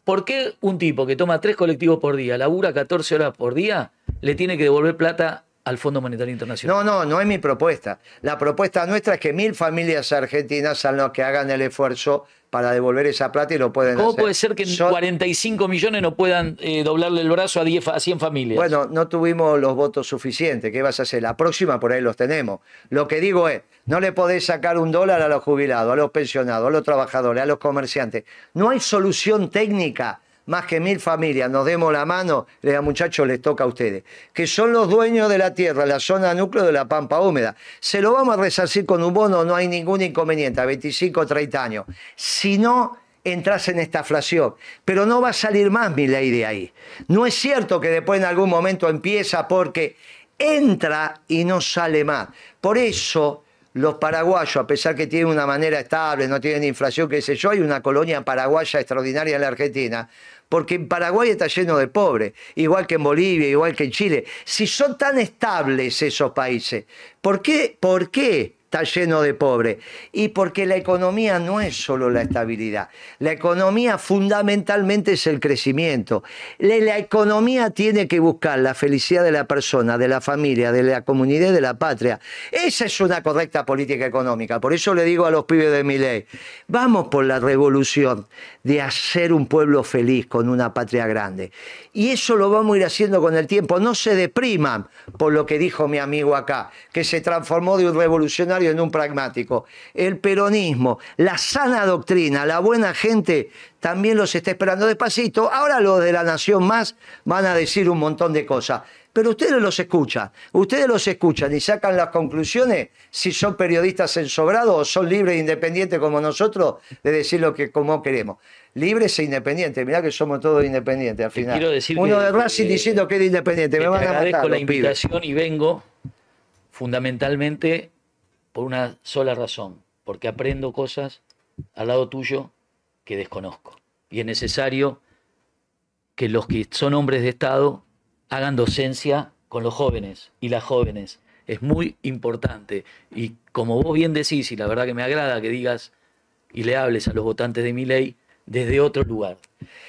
Speaker 2: ¿por qué un tipo que toma tres colectivos por día, labura 14 horas por día, le tiene que devolver plata al Fondo Monetario Internacional?
Speaker 1: No, no, no es mi propuesta. La propuesta nuestra es que mil familias argentinas sean los que hagan el esfuerzo para devolver esa plata y lo pueden
Speaker 2: ¿Cómo
Speaker 1: hacer.
Speaker 2: puede ser que en
Speaker 1: Son-
Speaker 2: 45 millones no puedan eh, doblarle el brazo a, 10, fa- a 100 familias?
Speaker 1: Bueno, no tuvimos los votos suficientes. ¿Qué vas a hacer? La próxima por ahí los tenemos. Lo que digo es, no le podés sacar un dólar a los jubilados, a los pensionados, a los trabajadores, a los comerciantes. No hay solución técnica más que mil familias nos demos la mano, le diga, muchachos, les toca a ustedes, que son los dueños de la tierra, la zona núcleo de la pampa húmeda. Se lo vamos a resarcir con un bono, no hay ningún inconveniente, a 25 o 30 años. Si no, entras en esta inflación. Pero no va a salir más mi ley de ahí. No es cierto que después en algún momento empieza porque entra y no sale más. Por eso los paraguayos, a pesar que tienen una manera estable, no tienen inflación, qué sé yo, hay una colonia paraguaya extraordinaria en la Argentina, porque en Paraguay está lleno de pobres, igual que en Bolivia, igual que en Chile. Si son tan estables esos países, ¿por qué? ¿Por qué? Está lleno de pobres. Y porque la economía no es solo la estabilidad. La economía fundamentalmente es el crecimiento. La, economía tiene que buscar la felicidad de la persona, de la familia, de la comunidad, de la patria. Esa es una correcta política económica. Por eso le digo a los pibes de mi ley, vamos por la revolución de hacer un pueblo feliz con una patria grande. Y eso lo vamos a ir haciendo con el tiempo. No se depriman por lo que dijo mi amigo acá, que se transformó de un revolucionario en un pragmático. El peronismo, la sana doctrina, la buena gente también los está esperando despacito. Ahora los de la Nación Más van a decir un montón de cosas. Pero ustedes los escuchan, ustedes los escuchan y sacan las conclusiones si son periodistas ensobrados o son libres e independientes como nosotros de decir lo que como queremos. Libres e independientes, mirá que somos todos independientes al final. Uno de Racing diciendo que es independiente, me van a matar.
Speaker 2: la invitación y vengo fundamentalmente por una sola razón, porque aprendo cosas al lado tuyo que desconozco. Y es necesario que los que son hombres de Estado hagan docencia con los jóvenes y las jóvenes. Es muy importante. Y como vos bien decís, y la verdad que me agrada que digas y le hables a los votantes de mi ley, desde otro lugar.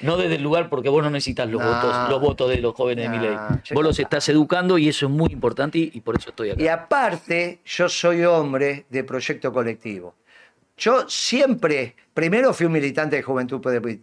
Speaker 2: No desde el lugar porque vos no necesitas los, votos, los votos de los jóvenes de mi ley. Vos los estás educando y eso es muy importante y, por eso estoy acá.
Speaker 1: Y aparte, yo soy hombre de proyecto colectivo. Yo siempre, primero fui un militante de juventud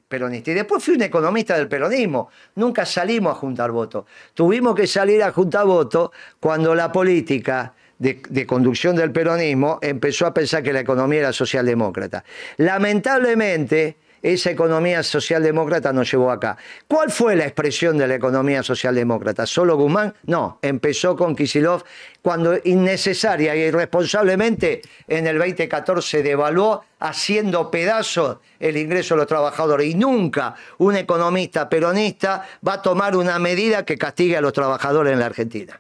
Speaker 1: peronista y después fui un economista del peronismo. Nunca salimos a juntar votos. Tuvimos que salir a juntar votos cuando la política de, de, conducción del peronismo empezó a pensar que la economía era socialdemócrata. Lamentablemente, esa economía socialdemócrata nos llevó acá. ¿Cuál fue la expresión de la economía socialdemócrata? ¿Solo Guzmán? No, empezó con Kisilov cuando innecesaria e irresponsablemente en el 2014 devaluó haciendo pedazos el ingreso de los trabajadores. Y nunca un economista peronista va a tomar una medida que castigue a los trabajadores en la Argentina.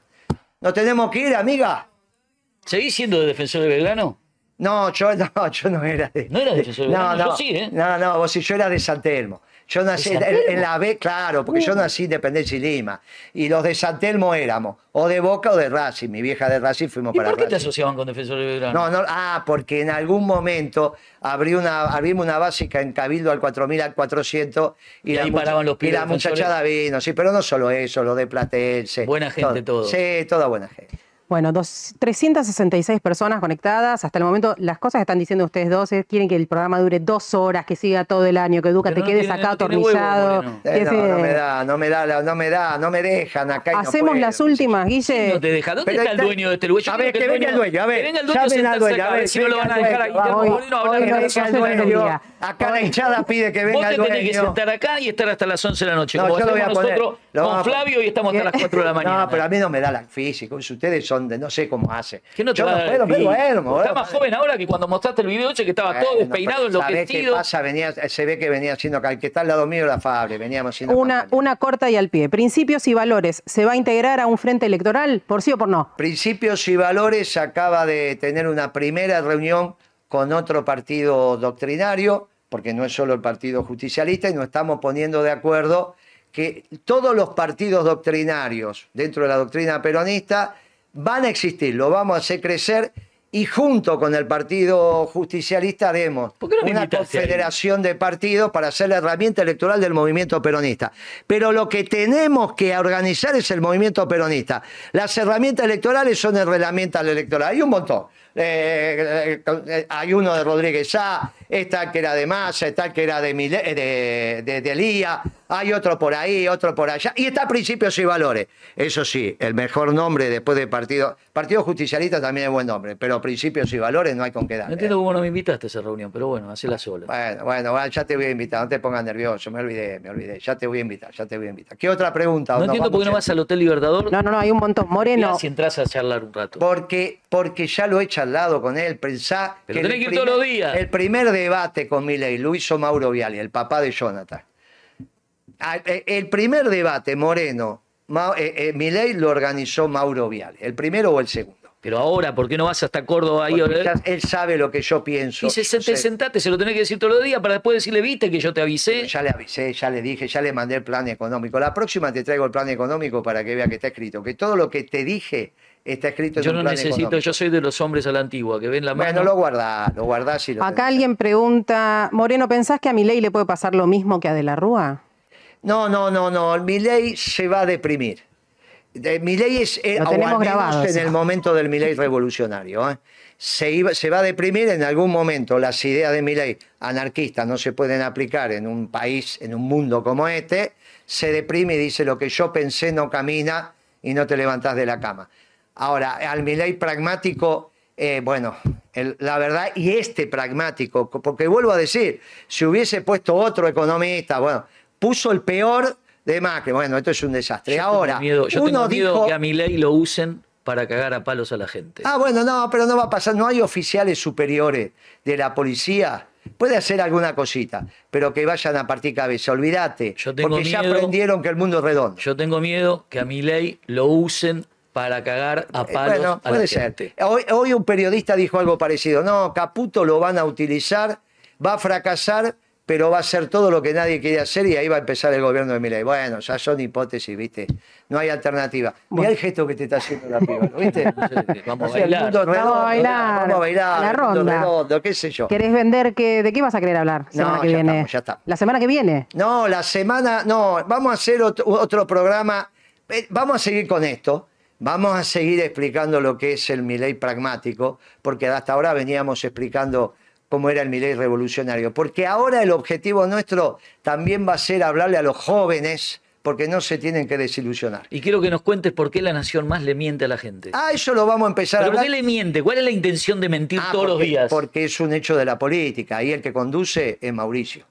Speaker 1: ¿No tenemos que ir, amiga?
Speaker 2: ¿Seguís siendo de defensor de Belgrano?
Speaker 1: No, yo no, (laughs) yo no era de.
Speaker 2: ¿No era de defensor
Speaker 1: No, no,
Speaker 2: yo sí, ¿eh?
Speaker 1: No, no, vos sí, yo era de San Telmo. Yo nací en, en, la B, claro, porque yo nací en Independencia y Lima. Y los de San Telmo éramos o de Boca o de Racing. Mi vieja de Racing fuimos
Speaker 2: ¿Y
Speaker 1: para
Speaker 2: por qué
Speaker 1: Racing.
Speaker 2: te asociaban con Defensor de Belgrano?
Speaker 1: No, no, ah, porque en algún momento abrí una, abrimos una básica en Cabildo al 4000 al 400 y,
Speaker 2: Y
Speaker 1: la,
Speaker 2: ahí paraban los
Speaker 1: y
Speaker 2: pibes
Speaker 1: la
Speaker 2: defensores.
Speaker 1: muchachada vino, sí, pero no solo eso, lo de Platense.
Speaker 2: Buena gente todo.
Speaker 1: Sí, toda buena gente.
Speaker 3: Bueno, dos- 366 personas conectadas. Hasta el momento, las cosas que están diciendo ustedes dos es, quieren que el programa dure dos horas, que siga todo el año, que Educa te
Speaker 2: no
Speaker 3: quedes
Speaker 2: tiene-
Speaker 3: acá
Speaker 2: no huevo,
Speaker 3: atornillado.
Speaker 1: Eh, no, no me da, no me da, no me da, no me dejan acá. y no
Speaker 3: Hacemos
Speaker 1: puedo,
Speaker 3: las últimas, Guille.
Speaker 2: No te deja. ¿Dónde
Speaker 1: Pero
Speaker 2: está el
Speaker 1: está-
Speaker 2: dueño de este lugar? Yo
Speaker 1: A ver, que venga el dueño, a ver,
Speaker 2: Que venga el dueño
Speaker 1: llamen al dueño,
Speaker 2: acá,
Speaker 1: a ver,
Speaker 2: si no lo van a dejar a
Speaker 1: dueño,
Speaker 2: Guillermo
Speaker 3: hoy- hoy
Speaker 1: venga el dueño. Acá la hinchada pide que
Speaker 2: Vos
Speaker 1: venga
Speaker 2: te
Speaker 1: el
Speaker 2: tenés que
Speaker 1: dueño.
Speaker 2: sentar acá y estar hasta las 11 de la noche.
Speaker 1: No,
Speaker 2: como
Speaker 1: yo lo voy
Speaker 2: hacemos
Speaker 1: a poner-
Speaker 2: nosotros con. Flavio y estamos hasta las 4 de la mañana.
Speaker 1: No, pero a mí no me da la físico. Ustedes son no sé cómo hace.
Speaker 2: ¿Qué no te
Speaker 1: Yo
Speaker 2: va a
Speaker 1: no
Speaker 2: dar
Speaker 1: puedo, bueno,
Speaker 2: Está más joven ahora que cuando mostraste el video ese que estaba todo
Speaker 1: Bueno,
Speaker 2: despeinado,
Speaker 1: ¿sabés qué
Speaker 2: enloquecido.
Speaker 1: pasa? Venía, se ve que venía haciendo, el que está al lado mío la Fabre, veníamos haciendo
Speaker 3: Una,
Speaker 1: campaña.
Speaker 3: una corta y al pie. Principios y valores. ¿Se va a integrar a un frente electoral? ¿Por sí o por no?
Speaker 1: Principios y Valores acaba de tener una primera reunión con otro partido doctrinario, porque no es solo el Partido Justicialista, y nos estamos poniendo de acuerdo que todos los partidos doctrinarios dentro de la doctrina peronista van a existir, lo vamos a hacer crecer y junto con el Partido Justicialista haremos
Speaker 2: ¿Por qué no me
Speaker 1: una confederación de partidos para ser la herramienta electoral del movimiento peronista. Pero lo que tenemos que organizar es el movimiento peronista. Las herramientas electorales son herramientas electorales. Hay un montón. Eh, eh, eh, hay uno de Rodríguez Sá, Está el que era de Massa, está el que era de, eh, de, de, de Lía, hay otro por ahí, otro por allá. Y está Principios y Valores. Eso sí, el mejor nombre después de Partido... Partido Justicialista también es buen nombre, pero Principios y Valores no hay con qué
Speaker 2: No
Speaker 1: darle.
Speaker 2: entiendo cómo no me invitaste a esa reunión, pero bueno, hacela sola.
Speaker 1: Bueno, bueno, bueno, ya te voy a invitar, no te pongas nervioso, me olvidé, me olvidé. Ya te voy a invitar, ya te voy a invitar. ¿Qué otra pregunta?
Speaker 2: No
Speaker 1: ¿O nos
Speaker 2: entiendo por qué no vas al Hotel Libertador
Speaker 3: No, no, no, hay un montón. Moreno,
Speaker 2: si entras a charlar un rato.
Speaker 1: Porque, porque ya lo he charlado con él, pensá
Speaker 2: Pero
Speaker 1: el
Speaker 2: tenés que ir todos los días.
Speaker 1: El primer debate con Milei lo hizo Mauro Viali, el papá de Jonathan. Ah, eh, El primer debate, Moreno, eh, eh, Milei lo organizó Mauro Viali, el primero o el segundo.
Speaker 2: Pero ahora, ¿por qué no vas hasta Córdoba ahí?
Speaker 1: Él sabe lo que yo pienso.
Speaker 2: Y se, se- te se lo tenés que decir todos los días para después decirle, viste que yo te avisé.
Speaker 1: Ya le avisé, ya le dije, ya le mandé el plan económico. La próxima te traigo el plan económico para que vea que está escrito. Que todo lo que te dije está escrito en
Speaker 2: Yo
Speaker 1: un
Speaker 2: no
Speaker 1: plan
Speaker 2: necesito,
Speaker 1: económico.
Speaker 2: yo soy de los hombres a la antigua, que ven la mano.
Speaker 1: Bueno, lo guardás, lo guardás y lo
Speaker 3: acá
Speaker 1: tenés.
Speaker 3: alguien pregunta, Moreno, ¿pensás que a Milei le puede pasar lo mismo que a De la Rúa?
Speaker 1: No, no, no, no. Milei se va a deprimir. De, Milei es, eh,
Speaker 3: Lo tenemos grabado,
Speaker 1: en el momento del Milei revolucionario. ¿eh? Se, iba- se va a deprimir en algún momento. Las ideas de Milei anarquistas no se pueden aplicar en un país, en un mundo como este. Se deprime y dice lo que yo pensé no camina y no te levantás de la cama. Ahora, al Milei pragmático, eh, bueno, el- la verdad, y este pragmático, porque vuelvo a decir, si hubiese puesto otro economista, bueno, puso el peor de Macri, bueno, esto es un desastre.
Speaker 2: Yo tengo
Speaker 1: Ahora,
Speaker 2: miedo, yo
Speaker 1: uno
Speaker 2: tengo miedo
Speaker 1: dijo,
Speaker 2: que a mi ley lo usen para cagar a palos a la gente.
Speaker 1: ah, bueno, no, pero no va a pasar, no hay oficiales superiores de la policía. Puede hacer alguna cosita, pero que vayan a partir cabeza, olvídate,
Speaker 2: Yo tengo
Speaker 1: porque ya
Speaker 2: miedo-
Speaker 1: aprendieron que el mundo es redondo.
Speaker 2: Yo tengo miedo que a mi ley lo usen para cagar a
Speaker 1: Eh,
Speaker 2: palos
Speaker 1: bueno,
Speaker 2: a la
Speaker 1: puede ser.
Speaker 2: gente.
Speaker 1: Hoy, hoy un periodista dijo algo parecido. No, Caputo lo van a utilizar, va a fracasar, pero va a hacer todo lo que nadie quiere hacer y ahí va a empezar el gobierno de Milei. Bueno, ya son hipótesis, ¿viste? No hay alternativa. Mira el gesto que te está haciendo la piba, ¿lo ¿viste? (laughs)
Speaker 2: No sé, vamos a bailar.
Speaker 1: mundo
Speaker 3: Vamos a bailar.
Speaker 1: Vamos a bailar.
Speaker 3: La ronda.
Speaker 1: redondo, qué sé yo.
Speaker 3: ¿Querés vender qué? ¿De qué vas a querer hablar semana
Speaker 1: No,
Speaker 3: que
Speaker 1: ya
Speaker 3: viene?
Speaker 1: estamos, ya estamos.
Speaker 3: La semana que viene.
Speaker 1: No, la semana, no, vamos a hacer otro, otro programa. Eh, Vamos a seguir con esto. Vamos a seguir explicando lo que es el Milei pragmático, porque hasta ahora veníamos explicando cómo era el Milei revolucionario. Porque ahora el objetivo nuestro también va a ser hablarle a los jóvenes, porque no se tienen que desilusionar.
Speaker 2: Y quiero que nos cuentes por qué la nación más le miente a la gente.
Speaker 1: Ah, eso lo vamos a empezar
Speaker 2: ¿Pero
Speaker 1: a
Speaker 2: por
Speaker 1: hablar.
Speaker 2: qué le miente? ¿Cuál es la intención de mentir
Speaker 1: Ah,
Speaker 2: todos los días?
Speaker 1: Porque es un hecho de la política y el que conduce es Mauricio.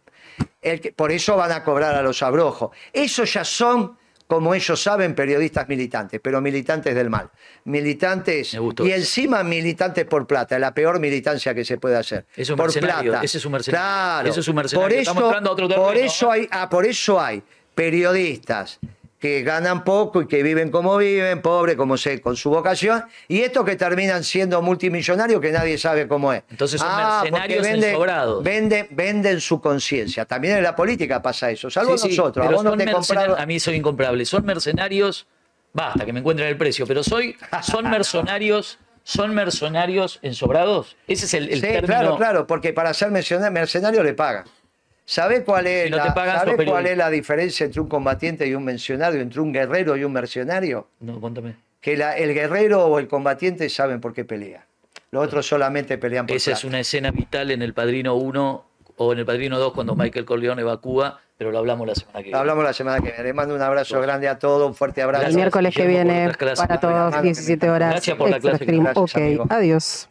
Speaker 1: El que- por eso van a cobrar a los abrojos. Esos ya son, como ellos saben, periodistas militantes, pero militantes del mal. Militantes y
Speaker 2: eso.
Speaker 1: encima militantes por plata, la peor militancia que se puede hacer.
Speaker 2: Es
Speaker 1: por plata.
Speaker 2: ese es un mercenario.
Speaker 1: Claro.
Speaker 2: Eso es un mercenario.
Speaker 1: Por
Speaker 2: Estamos
Speaker 1: eso,
Speaker 2: otro
Speaker 1: por
Speaker 2: terreno,
Speaker 1: eso
Speaker 2: ¿no?
Speaker 1: hay, ah, por eso hay periodistas que ganan poco y que viven como viven, pobres como sé, con su vocación, y estos que terminan siendo multimillonarios que nadie sabe cómo es.
Speaker 2: Entonces son
Speaker 1: Ah,
Speaker 2: mercenarios
Speaker 1: vende-
Speaker 2: ensobrados.
Speaker 1: vende- venden su conciencia. También en la política pasa eso, salvo
Speaker 2: Sí, sí,
Speaker 1: nosotros. A vos no te compraron-
Speaker 2: A mí soy incomparable. Son mercenarios, basta que me encuentren el precio, pero soy, son (laughs) mercenarios, son mercenarios ensobrados. Ese es el, el
Speaker 1: Sí,
Speaker 2: término.
Speaker 1: claro, claro, porque para ser mercenario, mercenario le pagan. ¿Sabés cuál es,
Speaker 2: Si no te
Speaker 1: la,
Speaker 2: pagan, sos
Speaker 1: ¿sabés cuál
Speaker 2: periodista.
Speaker 1: es la diferencia entre un combatiente y un mercenario, entre un guerrero y un mercenario?
Speaker 2: No, contame.
Speaker 1: Que la- el guerrero o el combatiente saben por qué pelea. Los otros solamente pelean por
Speaker 2: Esa es una escena vital en El Padrino 1 o en El Padrino 2 cuando Michael Corleone va a Cuba, pero lo hablamos la semana que viene.
Speaker 1: Hablamos la semana que viene. Les mando un abrazo grande a todos, un fuerte abrazo.
Speaker 3: El miércoles que viene para todos,
Speaker 1: Hermano, que me
Speaker 3: 17 horas.
Speaker 2: Gracias por la clase.
Speaker 3: Stream.
Speaker 1: Gracias,
Speaker 3: ok,
Speaker 1: amigo.
Speaker 3: adiós.